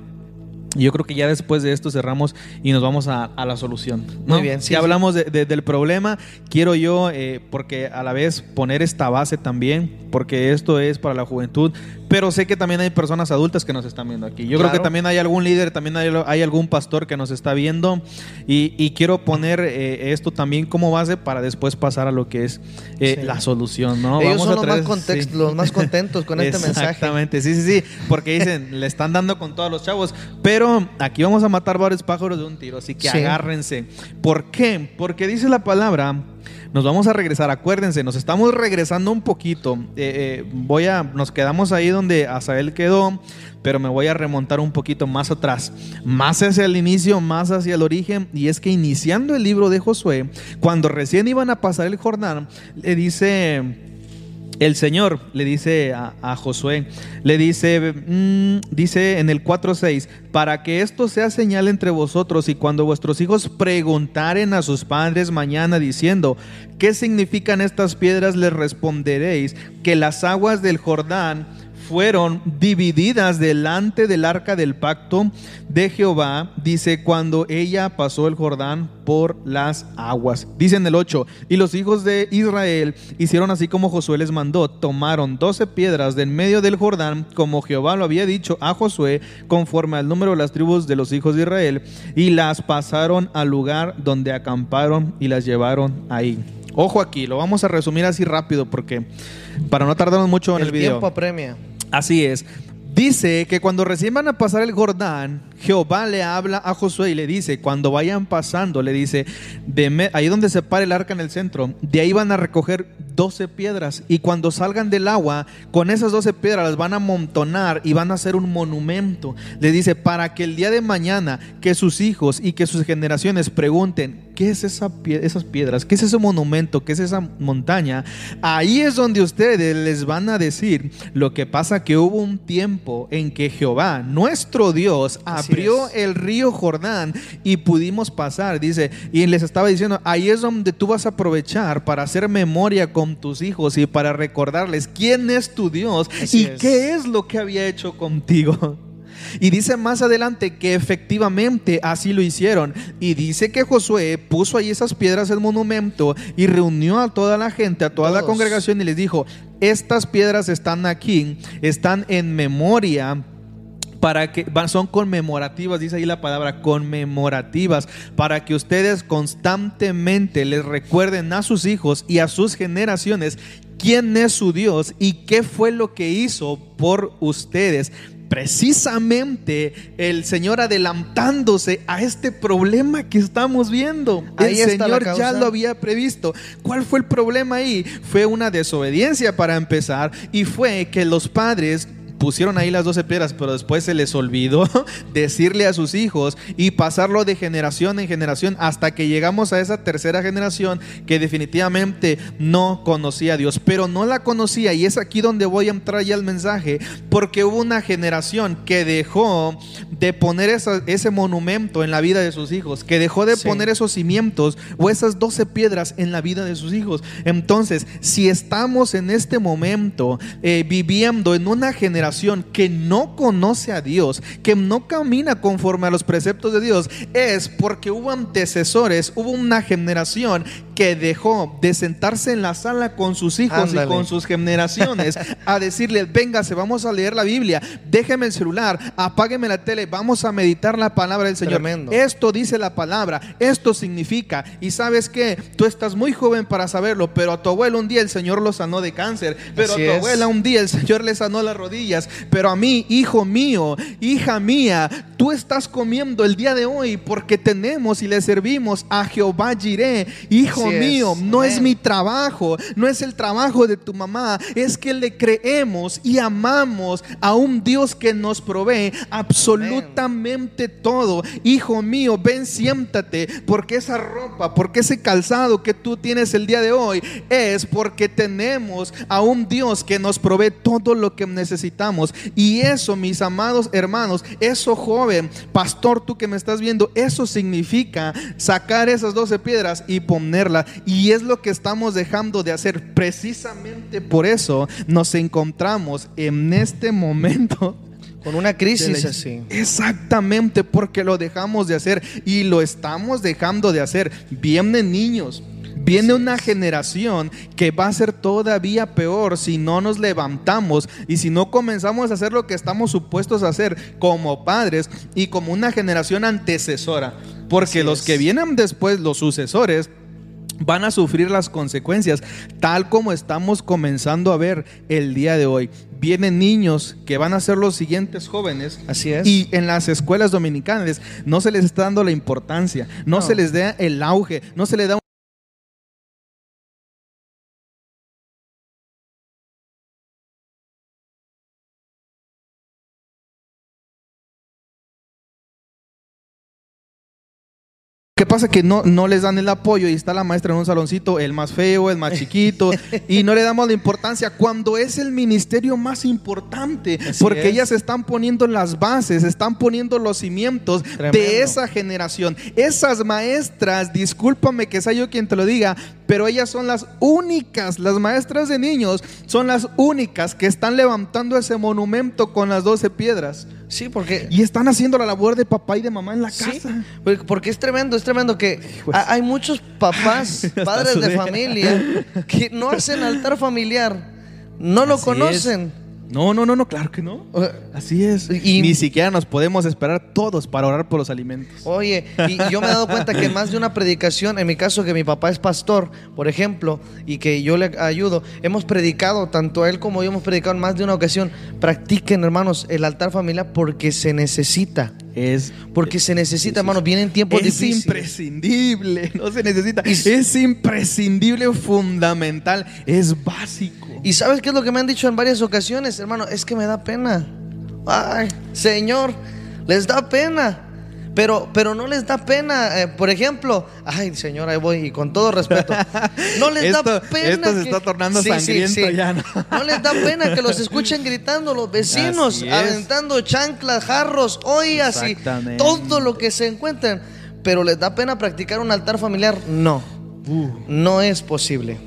Yo creo que ya después de esto cerramos y nos vamos a, la solución. Muy bien. si hablamos del problema, quiero yo, eh, porque a la vez poner esta base también, porque esto es para la juventud, pero sé que también hay personas adultas que nos están viendo aquí. Yo creo que también hay algún líder, también hay, algún pastor que nos está viendo y, quiero poner eh, esto también como base para después pasar a lo que es eh, la solución, ¿no? Ellos son los, más los, más contentos con este mensaje. Exactamente, sí, sí, sí, porque dicen, le están dando con todos los chavos, pero aquí vamos a matar varios pájaros de un tiro, así que agárrense. ¿Por qué? Porque dice la palabra nos vamos a regresar, acuérdense, nos estamos regresando un poquito. Eh, eh, voy a, nos quedamos ahí donde Asael quedó, pero me voy a remontar un poquito más atrás, más hacia el inicio, más hacia el origen. Y es que iniciando el libro de Josué, cuando recién iban a pasar el Jordán, le dice el Señor le dice a, Josué, le dice, mm, dice en el 4.6, para que esto sea señal entre vosotros y cuando vuestros hijos preguntaren a sus padres mañana diciendo, ¿qué significan estas piedras? Les responderéis que las aguas del Jordán fueron divididas delante del arca del pacto de Jehová, dice, cuando ella pasó el Jordán por las aguas. Dice en el 8, y los hijos de Israel hicieron así como Josué les mandó, tomaron doce piedras de en medio del Jordán, como Jehová lo había dicho a Josué, conforme al número de las tribus de los hijos de Israel, y las pasaron al lugar donde acamparon y las llevaron ahí. Ojo aquí, lo vamos a resumir así rápido porque para no tardarnos mucho en el, video. El tiempo apremia. Así es. Dice que cuando recién van a pasar el Jordán, Jehová le habla a Josué y le dice, cuando vayan pasando, le dice, ahí donde se para el arca en el centro, de ahí van a recoger 12 piedras y cuando salgan del agua, con esas 12 piedras las van a amontonar y van a hacer un monumento. Le dice, para que el día de mañana que sus hijos y que sus generaciones pregunten, ¿qué es esa esas piedras? ¿Qué es ese monumento? ¿Qué es esa montaña? Ahí es donde ustedes les van a decir lo que pasa que hubo un tiempo en que Jehová, nuestro Dios, abrió el río Jordán y pudimos pasar, dice, y les estaba diciendo, ahí es donde tú vas a aprovechar para hacer memoria con tus hijos y para recordarles quién es tu Dios y qué es lo que había hecho contigo. Y dice más adelante que efectivamente así lo hicieron. Y dice que Josué puso ahí esas piedras en monumento y reunió a toda la gente, a toda la congregación y les dijo, estas piedras están aquí, están en memoria para que son conmemorativas, dice ahí la palabra conmemorativas, para que ustedes constantemente les recuerden a sus hijos y a sus generaciones quién es su Dios y qué fue lo que hizo por ustedes precisamente el Señor adelantándose a este problema que estamos viendo. el Señor ya lo había previsto. ¿Cuál fue el problema ahí? Fue una desobediencia para empezar y fue que los padres pusieron ahí las doce piedras, pero después se les olvidó decirle a sus hijos y pasarlo de generación en generación hasta que llegamos a esa tercera generación que definitivamente no conocía a Dios, pero no la conocía y es aquí donde voy a entrar ya el mensaje, porque hubo una generación que dejó de poner ese monumento en la vida de sus hijos, que dejó de poner esos cimientos o esas doce piedras en la vida de sus hijos. Entonces, si estamos en este momento eh, viviendo en una generación, que no conoce a Dios, que no camina conforme a los preceptos de Dios, es porque hubo antecesores, hubo una generación que dejó de sentarse en la sala con sus hijos y con sus generaciones a decirle, véngase, vamos a leer la Biblia, déjeme el celular, apágueme la tele, vamos a meditar la palabra del Señor. Esto dice la palabra, esto significa, y sabes que tú estás muy joven para saberlo, pero a tu abuelo un día el Señor lo sanó de cáncer, pero a tu abuela un día el Señor le sanó las rodillas, pero a mí, hijo mío, hija mía, tú estás comiendo el día de hoy porque tenemos y le servimos a Jehová Jireh, hijo mío, no es mi trabajo, no es el trabajo de tu mamá, es que le creemos y amamos a un Dios que nos provee absolutamente todo. Hijo mío, ven, siéntate, porque esa ropa, porque ese calzado que tú tienes el día de hoy es porque tenemos a un Dios que nos provee todo lo que necesitamos. Y eso, mis amados hermanos, eso joven, pastor, tú que me estás viendo, eso significa sacar esas doce piedras y ponerlas y es lo que estamos dejando de hacer. Precisamente por eso nos encontramos en este momento con una crisis así. Exactamente, porque lo dejamos de hacer y lo estamos dejando de hacer. Vienen niños, Viene una generación que va a ser todavía peor si no nos levantamos y si no comenzamos a hacer lo que estamos supuestos a hacer como padres y como una generación antecesora. Porque los que vienen después, los sucesores, van a sufrir las consecuencias, tal como estamos comenzando a ver el día de hoy. Vienen niños que van a ser los siguientes jóvenes. Así es. Y en las escuelas dominicanas no se les está dando la importancia, no, no. se les da el auge, no se les da ¿Qué pasa? Que no, no les dan el apoyo y está la maestra en un saloncito, el más feo, el más chiquito, y no le damos la importancia cuando es el ministerio más importante, porque ellas están poniendo las bases, están poniendo los cimientos de esa generación. Esas maestras, discúlpame que sea yo quien te lo diga, pero ellas son las únicas, las maestras de niños son las únicas que están levantando ese monumento con las doce piedras. Sí, porque... Y están haciendo la labor de papá y de mamá en la casa. porque es tremendo, es tremendo que hay muchos papás, padres de familia, que no hacen altar familiar, no lo conocen. No, no, no, no, claro que no. Así es. Y ni siquiera nos podemos esperar todos para orar por los alimentos. Oye, y yo me he dado cuenta que más de una predicación, en mi caso que mi papá es pastor, por ejemplo, y que yo le ayudo, hemos predicado, tanto él como yo hemos predicado en más de una ocasión, practiquen hermanos el altar familiar porque se necesita. Es porque se necesita, hermano, vienen tiempos es difíciles. Es imprescindible, no se necesita. es imprescindible, fundamental, es básico. ¿Y sabes qué es lo que me han dicho en varias ocasiones, hermano? Es que me da pena. Ay, Señor, les da pena. Pero, pero no les da pena, eh, por ejemplo, ay Señor, ahí voy y con todo respeto, no les da pena. Esto se está tornando sangriento ya, ¿no? ¿no? les da pena que los escuchen gritando los vecinos, aventando chanclas, jarros, ollas y todo lo que se encuentren. Pero les da pena practicar un altar familiar, no. No es posible.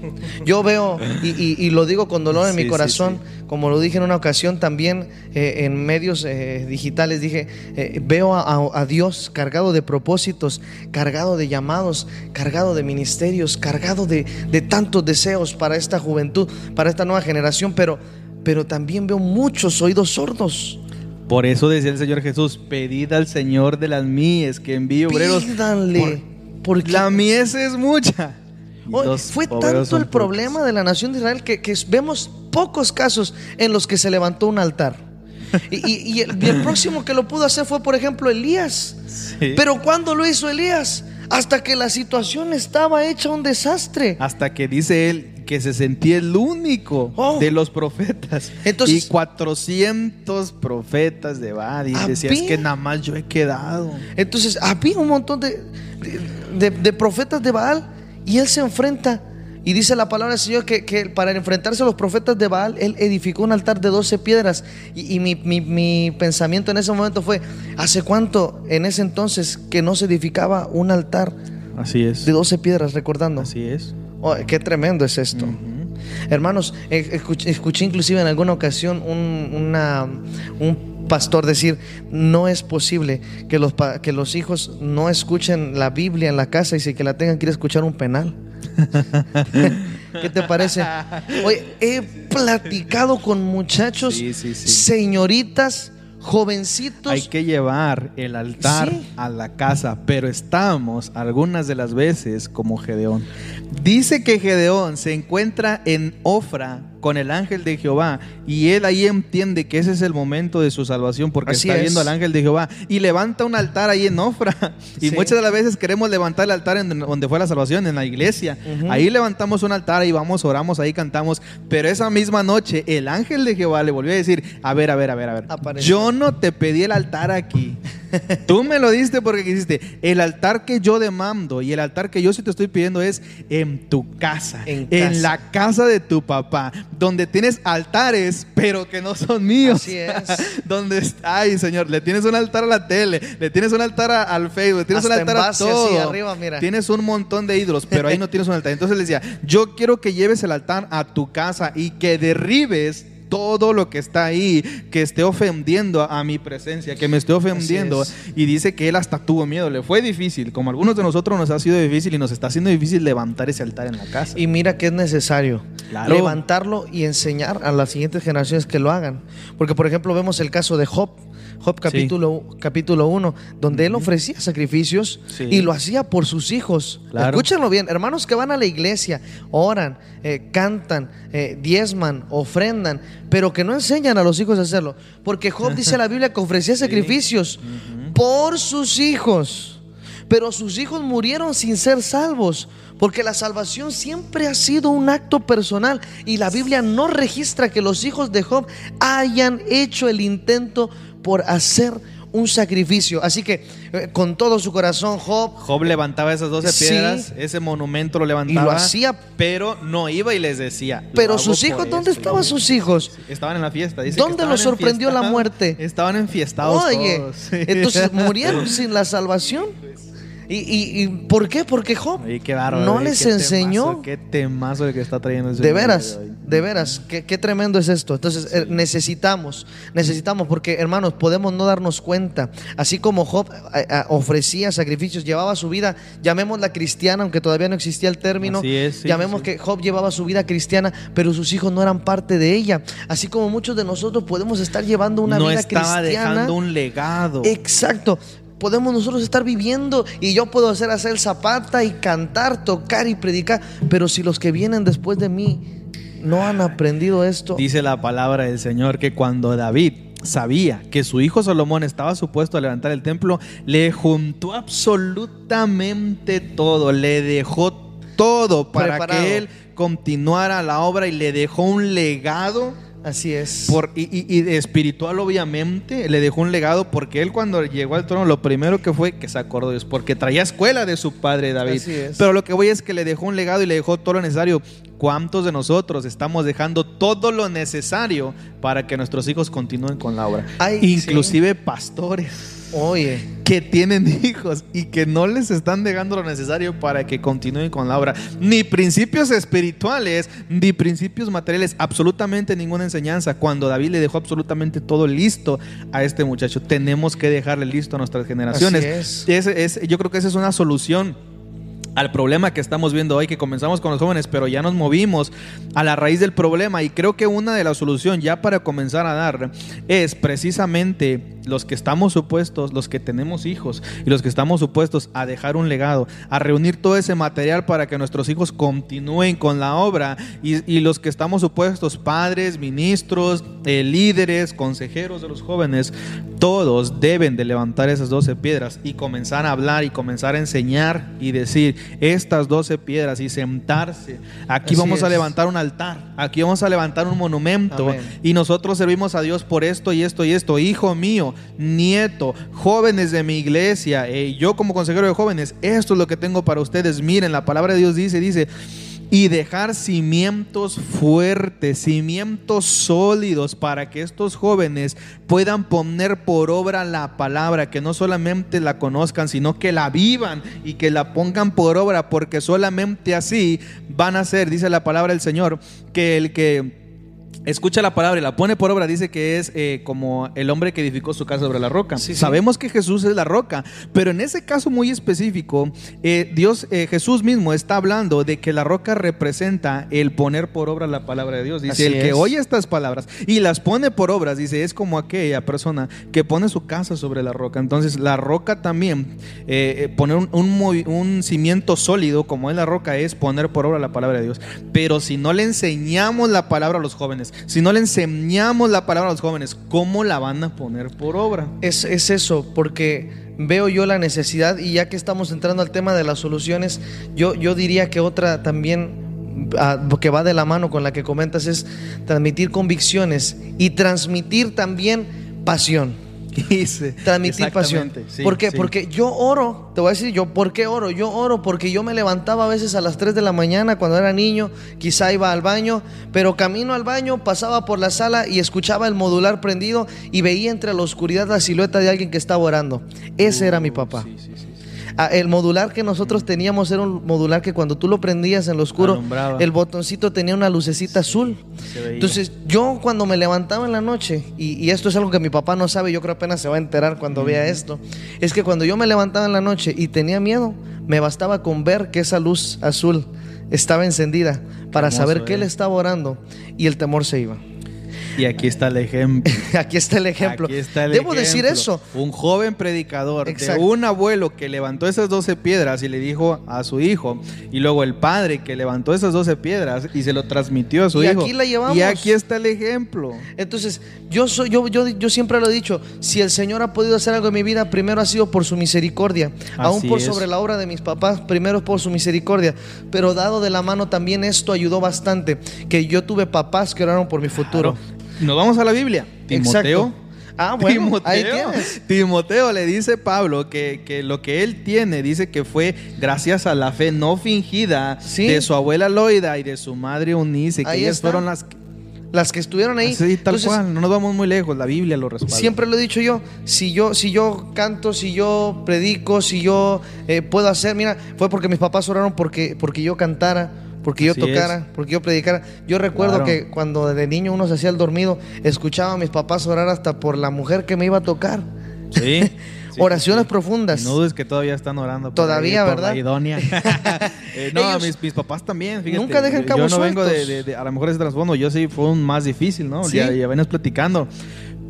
Yo veo, y, lo digo con dolor en mi corazón, como lo dije en una ocasión también eh, en medios eh, digitales, dije, eh, veo a, Dios cargado de propósitos, cargado de llamados, cargado de ministerios, cargado de, tantos deseos para esta juventud, para esta nueva generación, pero, pero también veo muchos oídos sordos. Por eso decía el Señor Jesús, pedid al Señor de las mies que envíe obreros. Pídanle porque la mies es mucha. fue tanto el problema de la nación de Israel que, vemos pocos casos en los que se levantó un altar. y, el, próximo que lo pudo hacer fue, por ejemplo, Elías. Pero ¿cuándo lo hizo Elías? Hasta que la situación estaba hecha un desastre. Hasta que dice él que se sentía el único oh. de los profetas. y 400 profetas de Baal. Y decía, es que nada más yo he quedado. Entonces, había un montón de de, profetas de Baal y él se enfrenta. Y dice la palabra del Señor que, para enfrentarse a los profetas de Baal, él edificó un altar de 12 piedras. Y, mi, pensamiento en ese momento fue, ¿hace cuánto en ese entonces que no se edificaba un altar Así es. de 12 piedras, recordando? Así es. Oh, qué tremendo es esto. Hermanos, escuché, inclusive en alguna ocasión un, una, un pastor decir, no es posible que los, que los hijos no escuchen la Biblia en la casa y si que la tengan que ir a escuchar un penal. ¿Qué te parece? Oye, he platicado con muchachos, señoritas, jovencitos. Hay que llevar el altar a la casa, pero estamos algunas de las veces como Gedeón. Dice que Gedeón se encuentra en Ofra con el ángel de Jehová y él ahí entiende que ese es el momento de su salvación porque está viendo al ángel de Jehová y levanta un altar ahí en Ofra. Y muchas de las veces queremos levantar el altar en donde fue la salvación en la iglesia. Ahí levantamos un altar y vamos oramos ahí cantamos pero esa misma noche el ángel de Jehová le volvió a decir a ver a ver a ver a ver yo no te pedí el altar aquí Tú me lo diste porque quisiste. El altar que yo demando y el altar que yo sí te estoy pidiendo es en tu casa, en, la casa de tu papá, donde tienes altares, pero que no son míos. Así es. donde, ay, Señor, le tienes un altar a la tele, le tienes un altar al Facebook, le tienes un altar a todo. arriba, mira. Tienes un montón de ídolos, pero ahí no tienes un altar. Entonces le decía, yo quiero que lleves el altar a tu casa y que derribes todo lo que está ahí, que esté ofendiendo a, mi presencia, que me esté ofendiendo. Y dice que él hasta tuvo miedo, le fue difícil, como a algunos de nosotros nos ha sido difícil y nos está haciendo difícil levantar ese altar en la casa. Y mira que es necesario levantarlo y enseñar a las siguientes generaciones que lo hagan. Porque por ejemplo vemos el caso de Job. Job capítulo, capítulo 1, donde él ofrecía sacrificios y lo hacía por sus hijos. Escúchenlo bien, hermanos que van a la iglesia, oran, eh, cantan, eh, diezman, ofrendan, pero que no enseñan a los hijos a hacerlo. Porque Job dice en la Biblia que ofrecía sacrificios por sus hijos. Pero sus hijos murieron sin ser salvos, porque la salvación siempre ha sido un acto personal y la Biblia no registra que los hijos de Job hayan hecho el intento por hacer un sacrificio. Así que eh, con todo su corazón, Job. Job levantaba esas 12 piedras, ese monumento lo levantaba. Y lo hacía. Pero no iba y les decía. Pero sus hijos, ¿dónde estaban sus hijos? Estaban en la fiesta. ¿Dónde los sorprendió la muerte? Estaban enfiestados. Oye, entonces murieron sin la salvación. ¿Y, y, por qué? Porque Job no les enseñó. qué temazo el que está trayendo De veras, de, veras, qué, tremendo es esto. Entonces eh, necesitamos, necesitamos, porque hermanos, podemos no darnos cuenta. Así como Job eh, eh, ofrecía sacrificios, llevaba su vida, llamémosla cristiana, aunque todavía no existía el término. llamemos que Job llevaba su vida cristiana, pero sus hijos no eran parte de ella. Así como muchos de nosotros podemos estar llevando una vida cristiana. No estaba dejando un legado. Exacto podemos nosotros estar viviendo y yo puedo hacer hacer zapata y cantar, tocar y predicar, pero si los que vienen después de mí no han aprendido esto. Dice la palabra del Señor que cuando David sabía que su hijo Salomón estaba supuesto a levantar el templo, le juntó absolutamente todo, le dejó todo para que él continuara la obra y le dejó un legado Así es. Por, y, y, espiritual, obviamente, le dejó un legado porque él cuando llegó al trono, lo primero que fue que se acordó es porque traía escuela de su padre David. Así es. Pero lo que voy es que le dejó un legado y le dejó todo lo necesario. ¿Cuántos de nosotros estamos dejando todo lo necesario para que nuestros hijos continúen con la obra? Inclusive pastores Oye. que tienen hijos y que no les están dejando lo necesario para que continúen con la obra. Ni principios espirituales, ni principios materiales, absolutamente ninguna enseñanza. Cuando David le dejó absolutamente todo listo a este muchacho, tenemos que dejarle listo a nuestras generaciones. es. yo creo que esa es una solución al problema que estamos viendo hoy, que comenzamos con los jóvenes, pero ya nos movimos a la raíz del problema y creo que una de las soluciones ya para comenzar a dar es precisamente los que estamos supuestos, los que tenemos hijos y los que estamos supuestos a dejar un legado, a reunir todo ese material para que nuestros hijos continúen con la obra y, los que estamos supuestos, padres, ministros, eh, líderes, consejeros de los jóvenes, todos deben de levantar esas doce piedras y comenzar a hablar y comenzar a enseñar y decir estas doce piedras y sentarse. Aquí vamos a levantar un altar, aquí vamos a levantar un monumento y nosotros servimos a Dios por esto y esto y esto. Hijo mío, nieto, jóvenes de mi iglesia, y yo como consejero de jóvenes, esto es lo que tengo para ustedes. Miren, la palabra de Dios dice, dice, y dejar cimientos fuertes, cimientos sólidos para que estos jóvenes puedan poner por obra la palabra, que no solamente la conozcan, sino que la vivan y que la pongan por obra, porque solamente así van a ser, dice la palabra del Señor, que el que escucha la palabra y la pone por obra, dice que es eh, como el hombre que edificó su casa sobre la roca. Sabemos que Jesús es la roca, pero en ese caso muy específico, eh, Dios, eh, Jesús mismo está hablando de que la roca representa el poner por obra la palabra de Dios. Dice, el que oye estas palabras y las pone por obras, dice, es como aquella persona que pone su casa sobre la roca. Entonces, la roca también, poner un, un cimiento sólido como es la roca, es poner por obra la palabra de Dios. Pero si no le enseñamos la palabra a los jóvenes, si no le enseñamos la palabra a los jóvenes, ¿cómo la van a poner por obra? Es, eso, porque veo yo la necesidad y ya que estamos entrando al tema de las soluciones, yo, yo diría que otra también ah, que va de la mano con la que comentas es transmitir convicciones y transmitir también pasión. transmitir pasión. ¿Por qué? Porque yo oro, te voy a decir yo, ¿por qué oro? Yo oro porque yo me levantaba a veces a las 3 de la mañana cuando era niño, quizá iba al baño, pero camino al baño, pasaba por la sala y escuchaba el modular prendido y veía entre la oscuridad la silueta de alguien que estaba orando. Ese era mi papá. Sí, sí, el modular que nosotros teníamos era un modular que cuando tú lo prendías en lo oscuro, el botoncito tenía una lucecita azul. Entonces, yo cuando me levantaba en la noche, y, esto es algo que mi papá no sabe, yo creo apenas se va a enterar cuando vea esto, es que cuando yo me levantaba en la noche y tenía miedo, me bastaba con ver que esa luz azul estaba encendida para saber que él eh. estaba orando y el temor se iba. Y aquí está el ejemplo. aquí está el ejemplo. Debo decir eso. Un joven predicador de un abuelo que levantó esas doce piedras y le dijo a su hijo, y luego el padre que levantó esas doce piedras y se lo transmitió a su y hijo. Aquí la llevamos. Y aquí está el ejemplo. Entonces, yo, soy, yo, yo, yo siempre lo he dicho, si el Señor ha podido hacer algo en mi vida, primero ha sido por su misericordia, aún por sobre la obra de mis papás, primero por su misericordia, pero dado de la mano también esto ayudó bastante, que yo tuve papás que oraron por mi futuro. Nos vamos a la Biblia. Timoteo. Ah, bueno, Timoteo, Timoteo le dice Pablo que, lo que él tiene, dice que fue gracias a la fe no fingida de su abuela Loida y de su madre Unice, que ellas fueron las las que estuvieron ahí. Sí, tal cual, no nos vamos muy lejos, la Biblia lo respalda. Siempre lo he dicho yo, si yo, si yo canto, si yo predico, si yo eh, puedo hacer, mira, fue porque mis papás oraron porque, porque yo cantara, porque yo tocara, porque yo predicara. Yo recuerdo que cuando de niño uno se hacía el dormido, escuchaba a mis papás orar hasta por la mujer que me iba a tocar. Sí. Oraciones profundas. No dudes que todavía están orando. todavía, ¿verdad? Idonia. Eh, no, mis, mis, papás también, fíjate. Nunca dejan cabos Yo no vengo de, a lo mejor ese trasfondo, yo sí fue un más difícil, ¿no? Ya, ya venías platicando.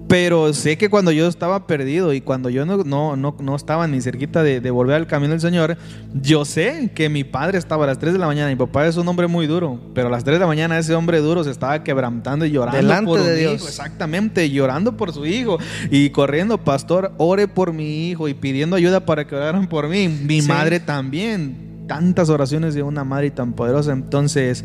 Pero sé que cuando yo estaba perdido y cuando yo no, no, no, estaba ni cerquita de, volver al camino del Señor, yo sé que mi padre estaba a las 3 de la mañana. Mi papá es un hombre muy duro, pero a las 3 de la mañana ese hombre duro se estaba quebrantando y llorando Delante por de un Dios. hijo. Exactamente, llorando por su hijo y corriendo, pastor, ore por mi hijo y pidiendo ayuda para que oraran por mí. Mi madre también. Tantas oraciones de una madre tan poderosa. Entonces,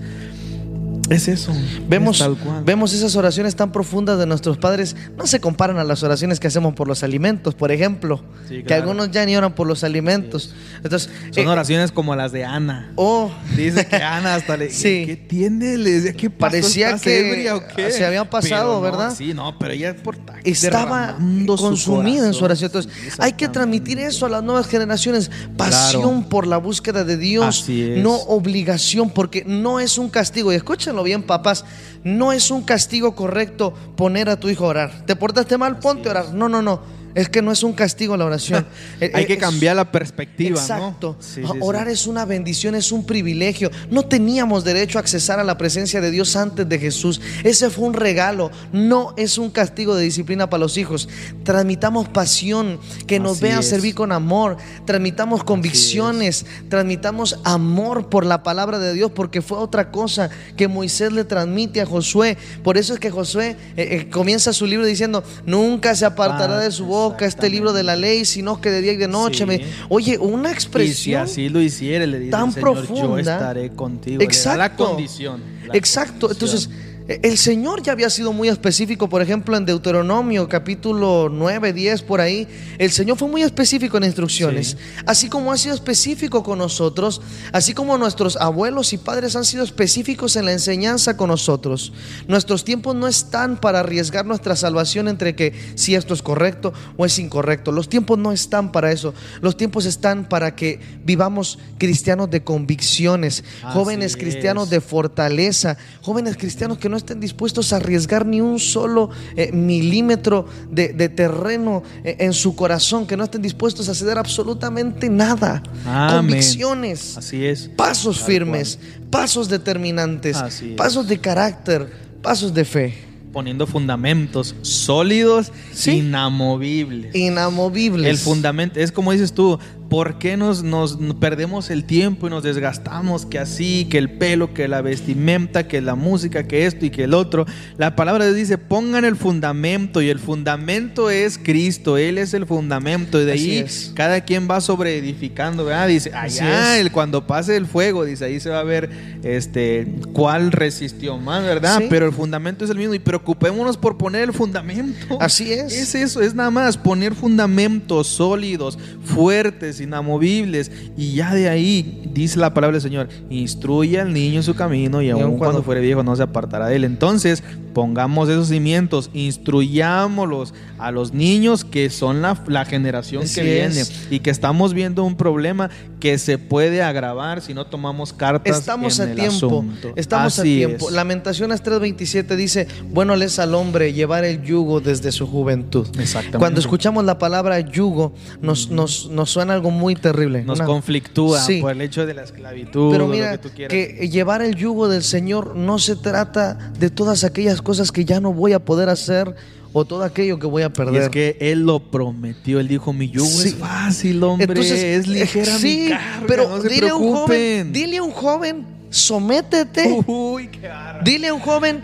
es eso. Vemos, vemos esas oraciones tan profundas de nuestros padres. No se comparan a las oraciones que hacemos por los alimentos, por ejemplo. Que algunos ya ni oran por los alimentos. Entonces, Son eh, oraciones como las de Ana. Oh. Dice que Ana hasta le sí. ¿qué tiene? Decía, ¿qué Parecía que se había pasado, ¿verdad? Sí, no, pero ella por estaba consumida en su oración. Entonces, hay que transmitir eso a las nuevas generaciones. Pasión por la búsqueda de Dios, no obligación, porque no es un castigo. Y escúchenlo bien, papás. No es un castigo correcto poner a tu hijo a orar. ¿Te portaste mal? Ponte a orar. No, no, no. Es que no es un castigo la oración. Hay que cambiar la perspectiva. Exacto. Orar es una bendición, es un privilegio. No teníamos derecho a accesar a la presencia de Dios antes de Jesús. Ese fue un regalo. No es un castigo de disciplina para los hijos. Transmitamos pasión, que nos vean servir con amor. Transmitamos convicciones, transmitamos amor por la palabra de Dios, porque fue otra cosa que Moisés le transmite a Josué. Por eso es que Josué eh, eh, comienza su libro diciendo: Nunca se apartará de su voz este libro de la ley, sino que de día y de noche. Me, oye, una expresión. Y si así lo hiciera, le dice tan profunda. Yo estaré contigo. Exacto. la condición. Exacto. Entonces el Señor ya había sido muy específico, por ejemplo, en Deuteronomio capítulo 9, 10, por ahí. El Señor fue muy específico en instrucciones. Así como ha sido específico con nosotros, así como nuestros abuelos y padres han sido específicos en la enseñanza con nosotros. Nuestros tiempos no están para arriesgar nuestra salvación entre que si esto es correcto o es incorrecto. Los tiempos no están para eso. Los tiempos están para que vivamos cristianos de convicciones, jóvenes cristianos de fortaleza, jóvenes cristianos que no estén dispuestos a arriesgar ni un solo eh, milímetro de, terreno eh, en su corazón, que no estén dispuestos a ceder absolutamente nada. Convicciones, Así es. pasos firmes, pasos determinantes, pasos de carácter, pasos de fe poniendo fundamentos sólidos, inamovibles. Inamovibles. El fundamento, es como dices tú, ¿Por qué nos, nos, perdemos el tiempo y nos desgastamos que así, que el pelo, que la vestimenta, que la música, que esto y que el otro? La palabra de Dios dice, pongan el fundamento y el fundamento es Cristo, Él es el fundamento y de ahí cada quien va sobre edificando, ¿verdad? Dice, allá el, cuando pase el fuego, dice, ahí se va a ver este, cuál resistió más, ¿verdad? Pero el fundamento es el mismo y preocupémonos por poner el fundamento. Así es. Es eso, es nada más poner fundamentos sólidos, fuertes inamovibles. Y ya de ahí dice la palabra del Señor, instruye al niño en su camino y, aun cuando, fuere viejo no se apartará de él. Entonces, pongamos esos cimientos, instruyámoslos a los niños que son la, generación que viene y que estamos viendo un problema que se puede agravar si no tomamos cartas estamos en a tiempo, Estamos a tiempo. Lamentaciones 3:27 dice, bueno les al hombre llevar el yugo desde su juventud. Exactamente. Cuando escuchamos la palabra yugo, nos, nos, nos suena algo muy terrible. Nos conflictúa por el hecho de la esclavitud. Pero mira, que, llevar el yugo del Señor no se trata de todas aquellas cosas que ya no voy a poder hacer o todo aquello que voy a perder. es que él lo prometió, él dijo, mi yugo es fácil, hombre, es ligera sí, pero dile a un joven, dile a un joven, sométete. Uy, qué Dile a un joven,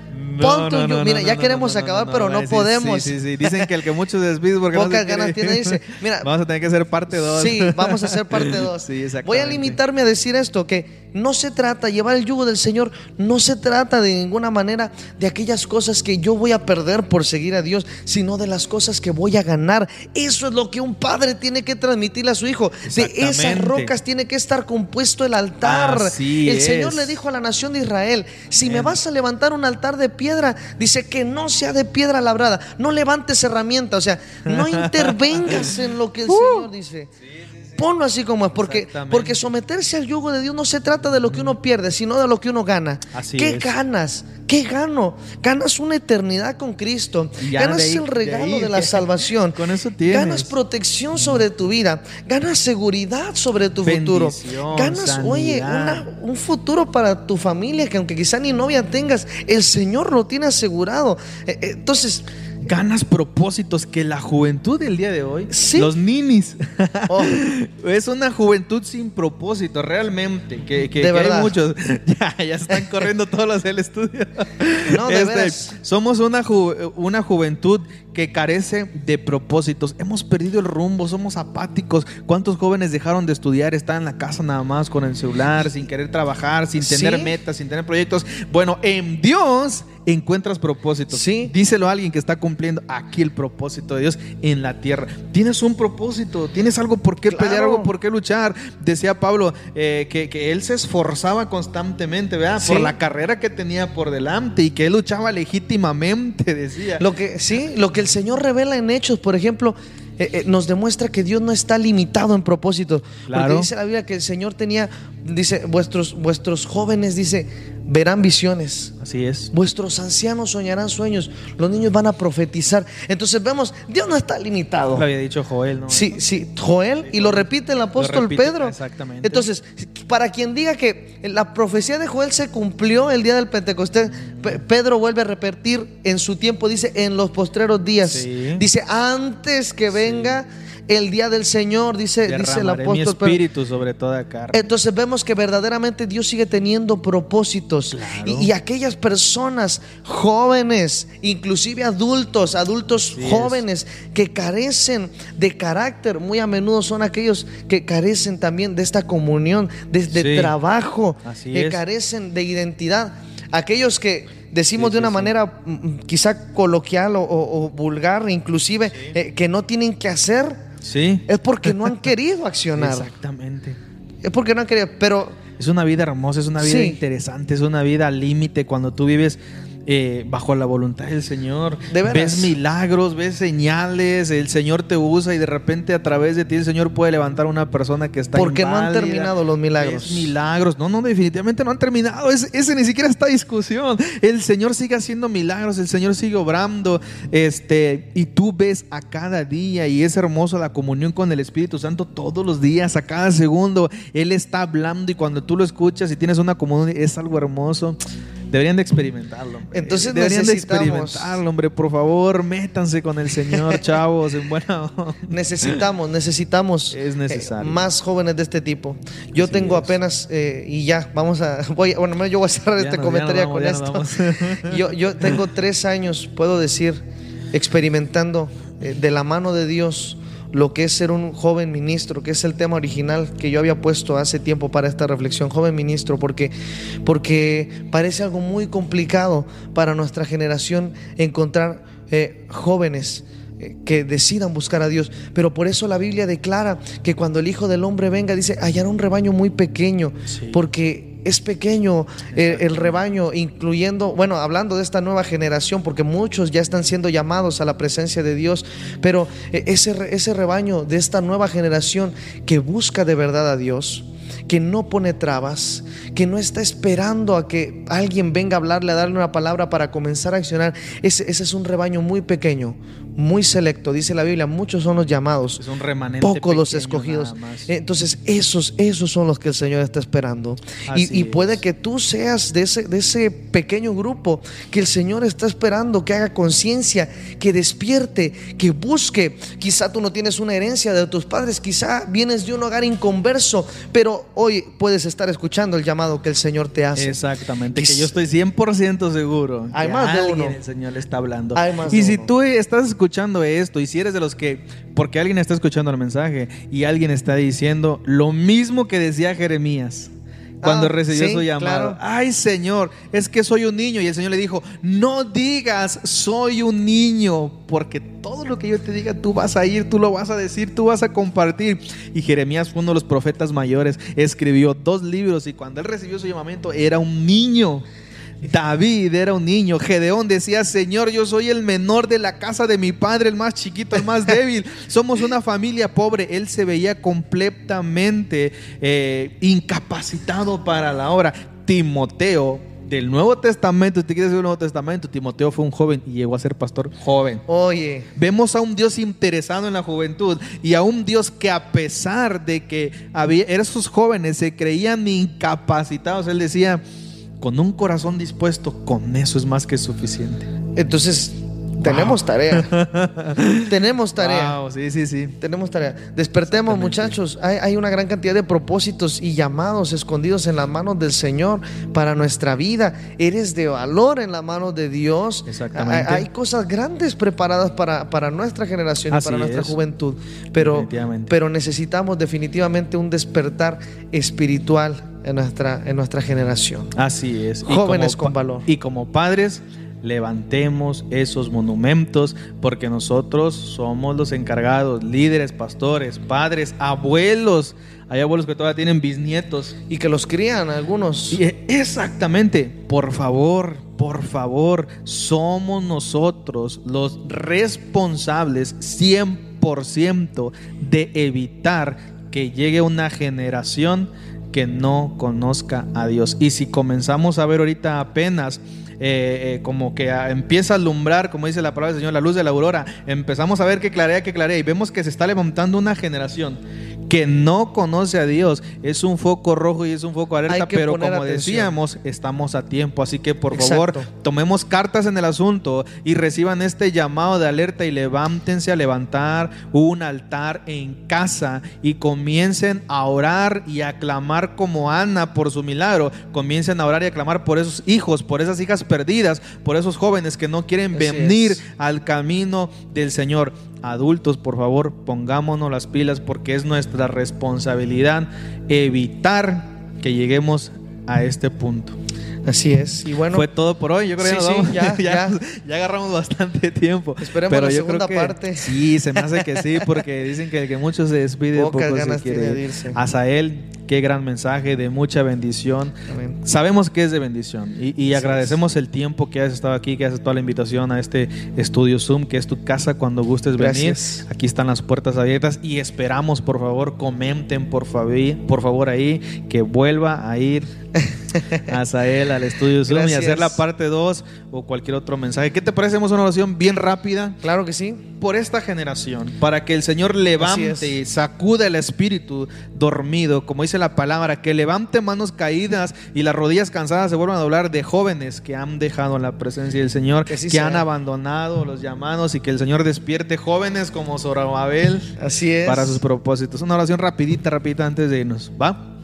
Mira, ya queremos acabar, pero no podemos. Sí, sí, Dicen que el que muchos desvíos porque Pocas ganas tiene, dice. Mira, vamos a tener que hacer parte 2. Sí, vamos a hacer parte 2. Voy a limitarme a decir esto, que no se trata, llevar el yugo del Señor, no se trata de ninguna manera de aquellas cosas que yo voy a perder por seguir a Dios, sino de las cosas que voy a ganar. Eso es lo que un padre tiene que transmitirle a su hijo. De esas rocas tiene que estar compuesto el altar. el Señor le dijo a la nación de Israel, si me vas a levantar un altar de piedra, dice que no sea de piedra labrada, no levantes herramienta, o sea, no intervengas en lo que el uh. Señor dice. Ponlo así como es, porque, porque someterse al yugo de Dios no se trata de lo que uno pierde, sino de lo que uno gana. ¿Qué ganas? ¿Qué gano? Ganas una eternidad con Cristo. Ganas el regalo de, la salvación. Con eso tienes. Ganas protección sobre tu vida. Ganas seguridad sobre tu futuro. Ganas, oye, un futuro para tu familia que aunque quizá ni novia tengas, el Señor lo tiene asegurado. Eh, eh, entonces, ganas propósitos que la juventud del día de hoy, los ninis, oh. es una juventud sin propósito, realmente, que, que, hay muchos, ya, ya, están corriendo todos los del estudio. No, de este, Somos una, una juventud que carece de propósitos. Hemos perdido el rumbo, somos apáticos. ¿Cuántos jóvenes dejaron de estudiar, están en la casa nada más con el celular, sin querer trabajar, sin tener metas, sin tener proyectos? Bueno, en Dios encuentras propósitos. Sí. Díselo a alguien que está cumpliendo aquí el propósito de Dios en la tierra. Tienes un propósito, tienes algo por qué pelear, algo por qué luchar. Decía Pablo eh, que, él se esforzaba constantemente, ¿verdad? Por la carrera que tenía por delante y que él luchaba legítimamente, decía. Lo que, sí, lo que el Señor revela en Hechos, por ejemplo, eh, eh, nos demuestra que Dios no está limitado en propósitos. Porque dice la Biblia que el Señor tenía, dice, vuestros, vuestros jóvenes, dice, verán visiones. Así es. Vuestros ancianos soñarán sueños. Los niños van a profetizar. Entonces vemos, Dios no está limitado. Lo había dicho Joel, ¿no? Sí, sí, Joel y lo repite el apóstol Pedro. Exactamente. Entonces, para quien diga que la profecía de Joel se cumplió el día del Pentecostés, Pedro vuelve a repetir en su tiempo, dice, en los postreros días. Dice, antes que venga el día del Señor, dice, dice el apóstol. Mi espíritu sobre toda carne. Entonces vemos que verdaderamente Dios sigue teniendo propósitos. Y, aquellas personas jóvenes, inclusive adultos, adultos jóvenes que carecen de carácter, muy a menudo son aquellos que carecen también de esta comunión, de, trabajo, que carecen de identidad. Aquellos que decimos de una manera mm, mm, quizá coloquial o, vulgar, inclusive, eh, que no tienen que hacer Sí. Es porque no han querido accionar. Exactamente. Es porque no han querido, pero... Es una vida hermosa, es una vida interesante, es una vida al límite cuando tú vives eh, bajo la voluntad del Señor. ves milagros, ves señales, el Señor te usa y de repente a través de ti el Señor puede levantar a una persona que está Porque no han terminado los milagros. milagros, no, no, definitivamente no han terminado. ese ni siquiera está discusión. El Señor sigue haciendo milagros, el Señor sigue obrando, este, y tú ves a cada día y es hermoso la comunión con el Espíritu Santo todos los días, a cada segundo. Él está hablando y cuando tú lo escuchas y tienes una comunión es algo hermoso. Deberían de experimentarlo. Entonces deberían de experimentarlo, hombre. Por favor, métanse con el Señor, chavos, en buena Necesitamos, necesitamos es eh, necesario. más jóvenes de este tipo. Yo tengo apenas, eh, y ya, vamos a, voy, bueno, yo voy a cerrar este comentario con esto. yo, yo tengo tres años, puedo decir, experimentando eh, de la mano de Dios lo que es ser un joven ministro, que es el tema original que yo había puesto hace tiempo para esta reflexión, joven ministro, porque, porque parece algo muy complicado para nuestra generación encontrar eh, jóvenes eh, que decidan buscar a Dios. Pero por eso la Biblia declara que cuando el Hijo del Hombre venga, dice, hallará un rebaño muy pequeño, porque es pequeño eh, el, rebaño, incluyendo, bueno, hablando de esta nueva generación, porque muchos ya están siendo llamados a la presencia de Dios, pero eh, ese, ese rebaño de esta nueva generación que busca de verdad a Dios, que no pone trabas, que no está esperando a que alguien venga a hablarle, a darle una palabra para comenzar a accionar. Ese, ese es un rebaño muy pequeño, muy selecto. Dice la Biblia, muchos son los llamados, es un remanente pocos los escogidos. Entonces, esos, esos son los que el Señor está esperando. Y, puede que tú seas de ese, de ese pequeño grupo que el Señor está esperando, que haga conciencia, que despierte, que busque. Quizá tú no tienes una herencia de tus padres, quizá vienes de un hogar inconverso, pero hoy puedes estar escuchando el llamado que el Señor te hace. Exactamente, que yo estoy 100% seguro. Hay más de uno. El Señor le está hablando. y si tú estás escuchando esto y si eres de los que, porque alguien está escuchando el mensaje y alguien está diciendo lo mismo que decía Jeremías cuando ah, recibió su llamado. Ay, Señor, es que soy un niño. Y el Señor le dijo, no digas soy un niño, porque todo lo que yo te diga, tú vas a ir, tú lo vas a decir, tú vas a compartir. Y Jeremías fue uno de los profetas mayores, escribió dos libros y cuando él recibió su llamamiento era un niño. David era un niño. Gedeón decía, Señor, yo soy el menor de la casa de mi padre, el más chiquito, el más débil. Somos una familia pobre. Él se veía completamente eh, incapacitado para la obra. Timoteo del Nuevo Testamento, ¿te quieres decir el Nuevo Testamento? Timoteo fue un joven y llegó a ser pastor joven. Oye. Vemos a un Dios interesado en la juventud y a un Dios que a pesar de que había, esos jóvenes se creían incapacitados, él decía, con un corazón dispuesto, con eso es más que suficiente. Entonces, Tenemos tarea. Tenemos tarea. sí, sí, sí. Tenemos tarea. Despertemos, muchachos. Hay, una gran cantidad de propósitos y llamados escondidos en las manos del Señor para nuestra vida. Eres de valor en la mano de Dios. Exactamente. Hay, cosas grandes preparadas para, para nuestra generación y para nuestra juventud. Pero, pero necesitamos definitivamente un despertar espiritual en nuestra, en nuestra generación. Así es. Jóvenes con valor. Y como padres levantemos esos monumentos porque nosotros somos los encargados, líderes, pastores, padres, abuelos. Hay abuelos que todavía tienen bisnietos. Y que los crían algunos. exactamente. Por favor, por favor, somos nosotros los responsables 100% de evitar que llegue una generación que no conozca a Dios. Y si comenzamos a ver ahorita apenas eh, eh, como que empieza a alumbrar, como dice la palabra del Señor, la luz de la aurora, empezamos a ver que clarea, que clarea, y vemos que se está levantando una generación que no conoce a Dios es un foco rojo y es un foco alerta, pero como decíamos, estamos a tiempo. Así que por favor, tomemos cartas en el asunto y reciban este llamado de alerta y levántense a levantar un altar en casa y comiencen a orar y a clamar como Ana por su milagro. Comiencen a orar y a clamar por esos hijos, por esas hijas perdidas, por esos jóvenes que no quieren venir al camino del Señor. Adultos, por favor, pongámonos las pilas porque es nuestra responsabilidad evitar que lleguemos a este punto. Así es. Y bueno, fue todo por hoy. Yo creo que ya, ya, ya, agarramos bastante tiempo. Esperemos pero la segunda parte. Sí, se me hace que sí, porque dicen que el que mucho se despide, poco se quiere. irse. él qué gran mensaje de mucha bendición. Sabemos que es de bendición y, agradecemos el tiempo que has estado aquí, que has aceptado la invitación a este estudio Zoom, que es tu casa cuando gustes venir. Aquí están las puertas abiertas y esperamos, por favor, comenten por favor, por favor ahí que vuelva a ir a él al estudio Zoom y hacer la parte 2 o cualquier otro mensaje. ¿Qué te parece? Hacemos una oración bien rápida. Claro que sí. Por esta generación, para que el Señor levante, y sacude el espíritu dormido, como dice la palabra, que levante manos caídas y las rodillas cansadas se vuelvan a doblar de jóvenes que han dejado la presencia del Señor, que, han abandonado los llamados y que el Señor despierte jóvenes como Zorababel Así es. para sus propósitos. Una oración rapidita, rapidita antes de irnos. ¿Va?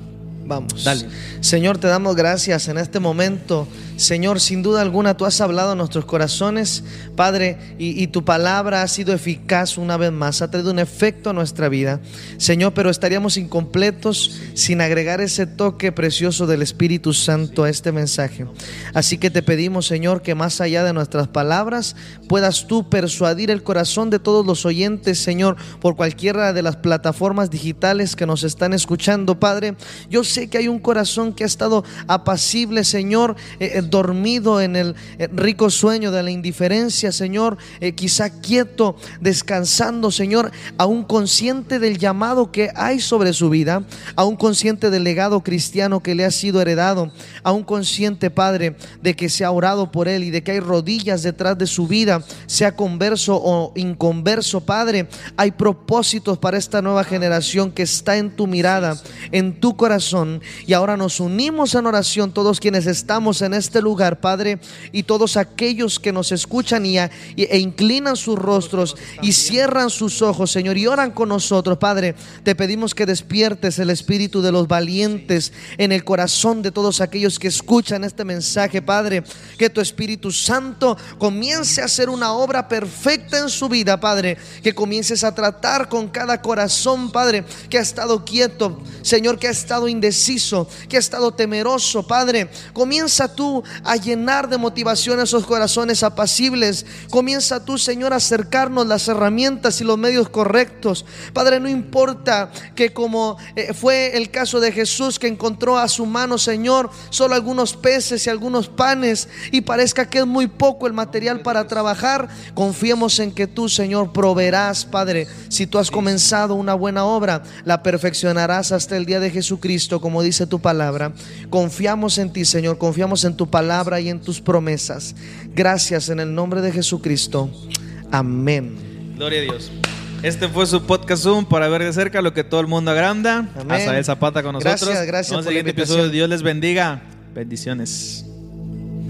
Vamos. Dale. Señor, te damos gracias en este momento Señor, sin duda alguna tú has hablado a nuestros corazones, Padre, y, tu palabra ha sido eficaz una vez más, ha traído un efecto a nuestra vida. Señor, pero estaríamos incompletos sin agregar ese toque precioso del Espíritu Santo a este mensaje. Así que te pedimos, Señor, que más allá de nuestras palabras puedas tú persuadir el corazón de todos los oyentes, Señor, por cualquiera de las plataformas digitales que nos están escuchando, Padre. Yo sé que hay un corazón que ha estado apacible, Señor. Eh, dormido en el eh, rico sueño de la indiferencia, Señor, eh, quizá quieto, descansando, Señor, aún consciente del llamado que hay sobre su vida, aún consciente del legado cristiano que le ha sido heredado, aún consciente, Padre, de que se ha orado por él y de que hay rodillas detrás de su vida, sea converso o inconverso, Padre, hay propósitos para esta nueva generación que está en tu mirada, en tu corazón, y ahora nos unimos en oración todos quienes estamos en este lugar, Padre, y todos aquellos que nos escuchan y, e inclinan sus rostros y cierran sus ojos, Señor, y oran con nosotros, Padre, te pedimos que despiertes el espíritu de los valientes en el corazón de todos aquellos que escuchan este mensaje, Padre, que tu Espíritu Santo comience a hacer una obra perfecta en su vida, Padre, que comiences a tratar con cada corazón, Padre, que ha estado quieto, Señor, que ha estado indeciso, que ha estado temeroso, Padre, comienza tú a llenar de motivación esos corazones apacibles. Comienza tú, Señor, a acercarnos las herramientas y los medios correctos. Padre, no importa que como eh, fue el caso de Jesús que encontró a su mano, Señor, solo algunos peces y algunos panes y parezca que es muy poco el material para trabajar, confiemos en que tú, Señor, proveerás, Padre. Si tú has comenzado una buena obra, la perfeccionarás hasta el día de Jesucristo, como dice tu palabra. Confiamos en ti, Señor, confiamos en tu palabra y en tus promesas. Gracias en el nombre de Jesucristo. Amén. Gloria a Dios. Este fue su podcast Zoom para ver de cerca lo que todo el mundo agranda. Amén. el Zapata con nosotros. Gracias, gracias. Vamos por episodio. Dios les bendiga. Bendiciones.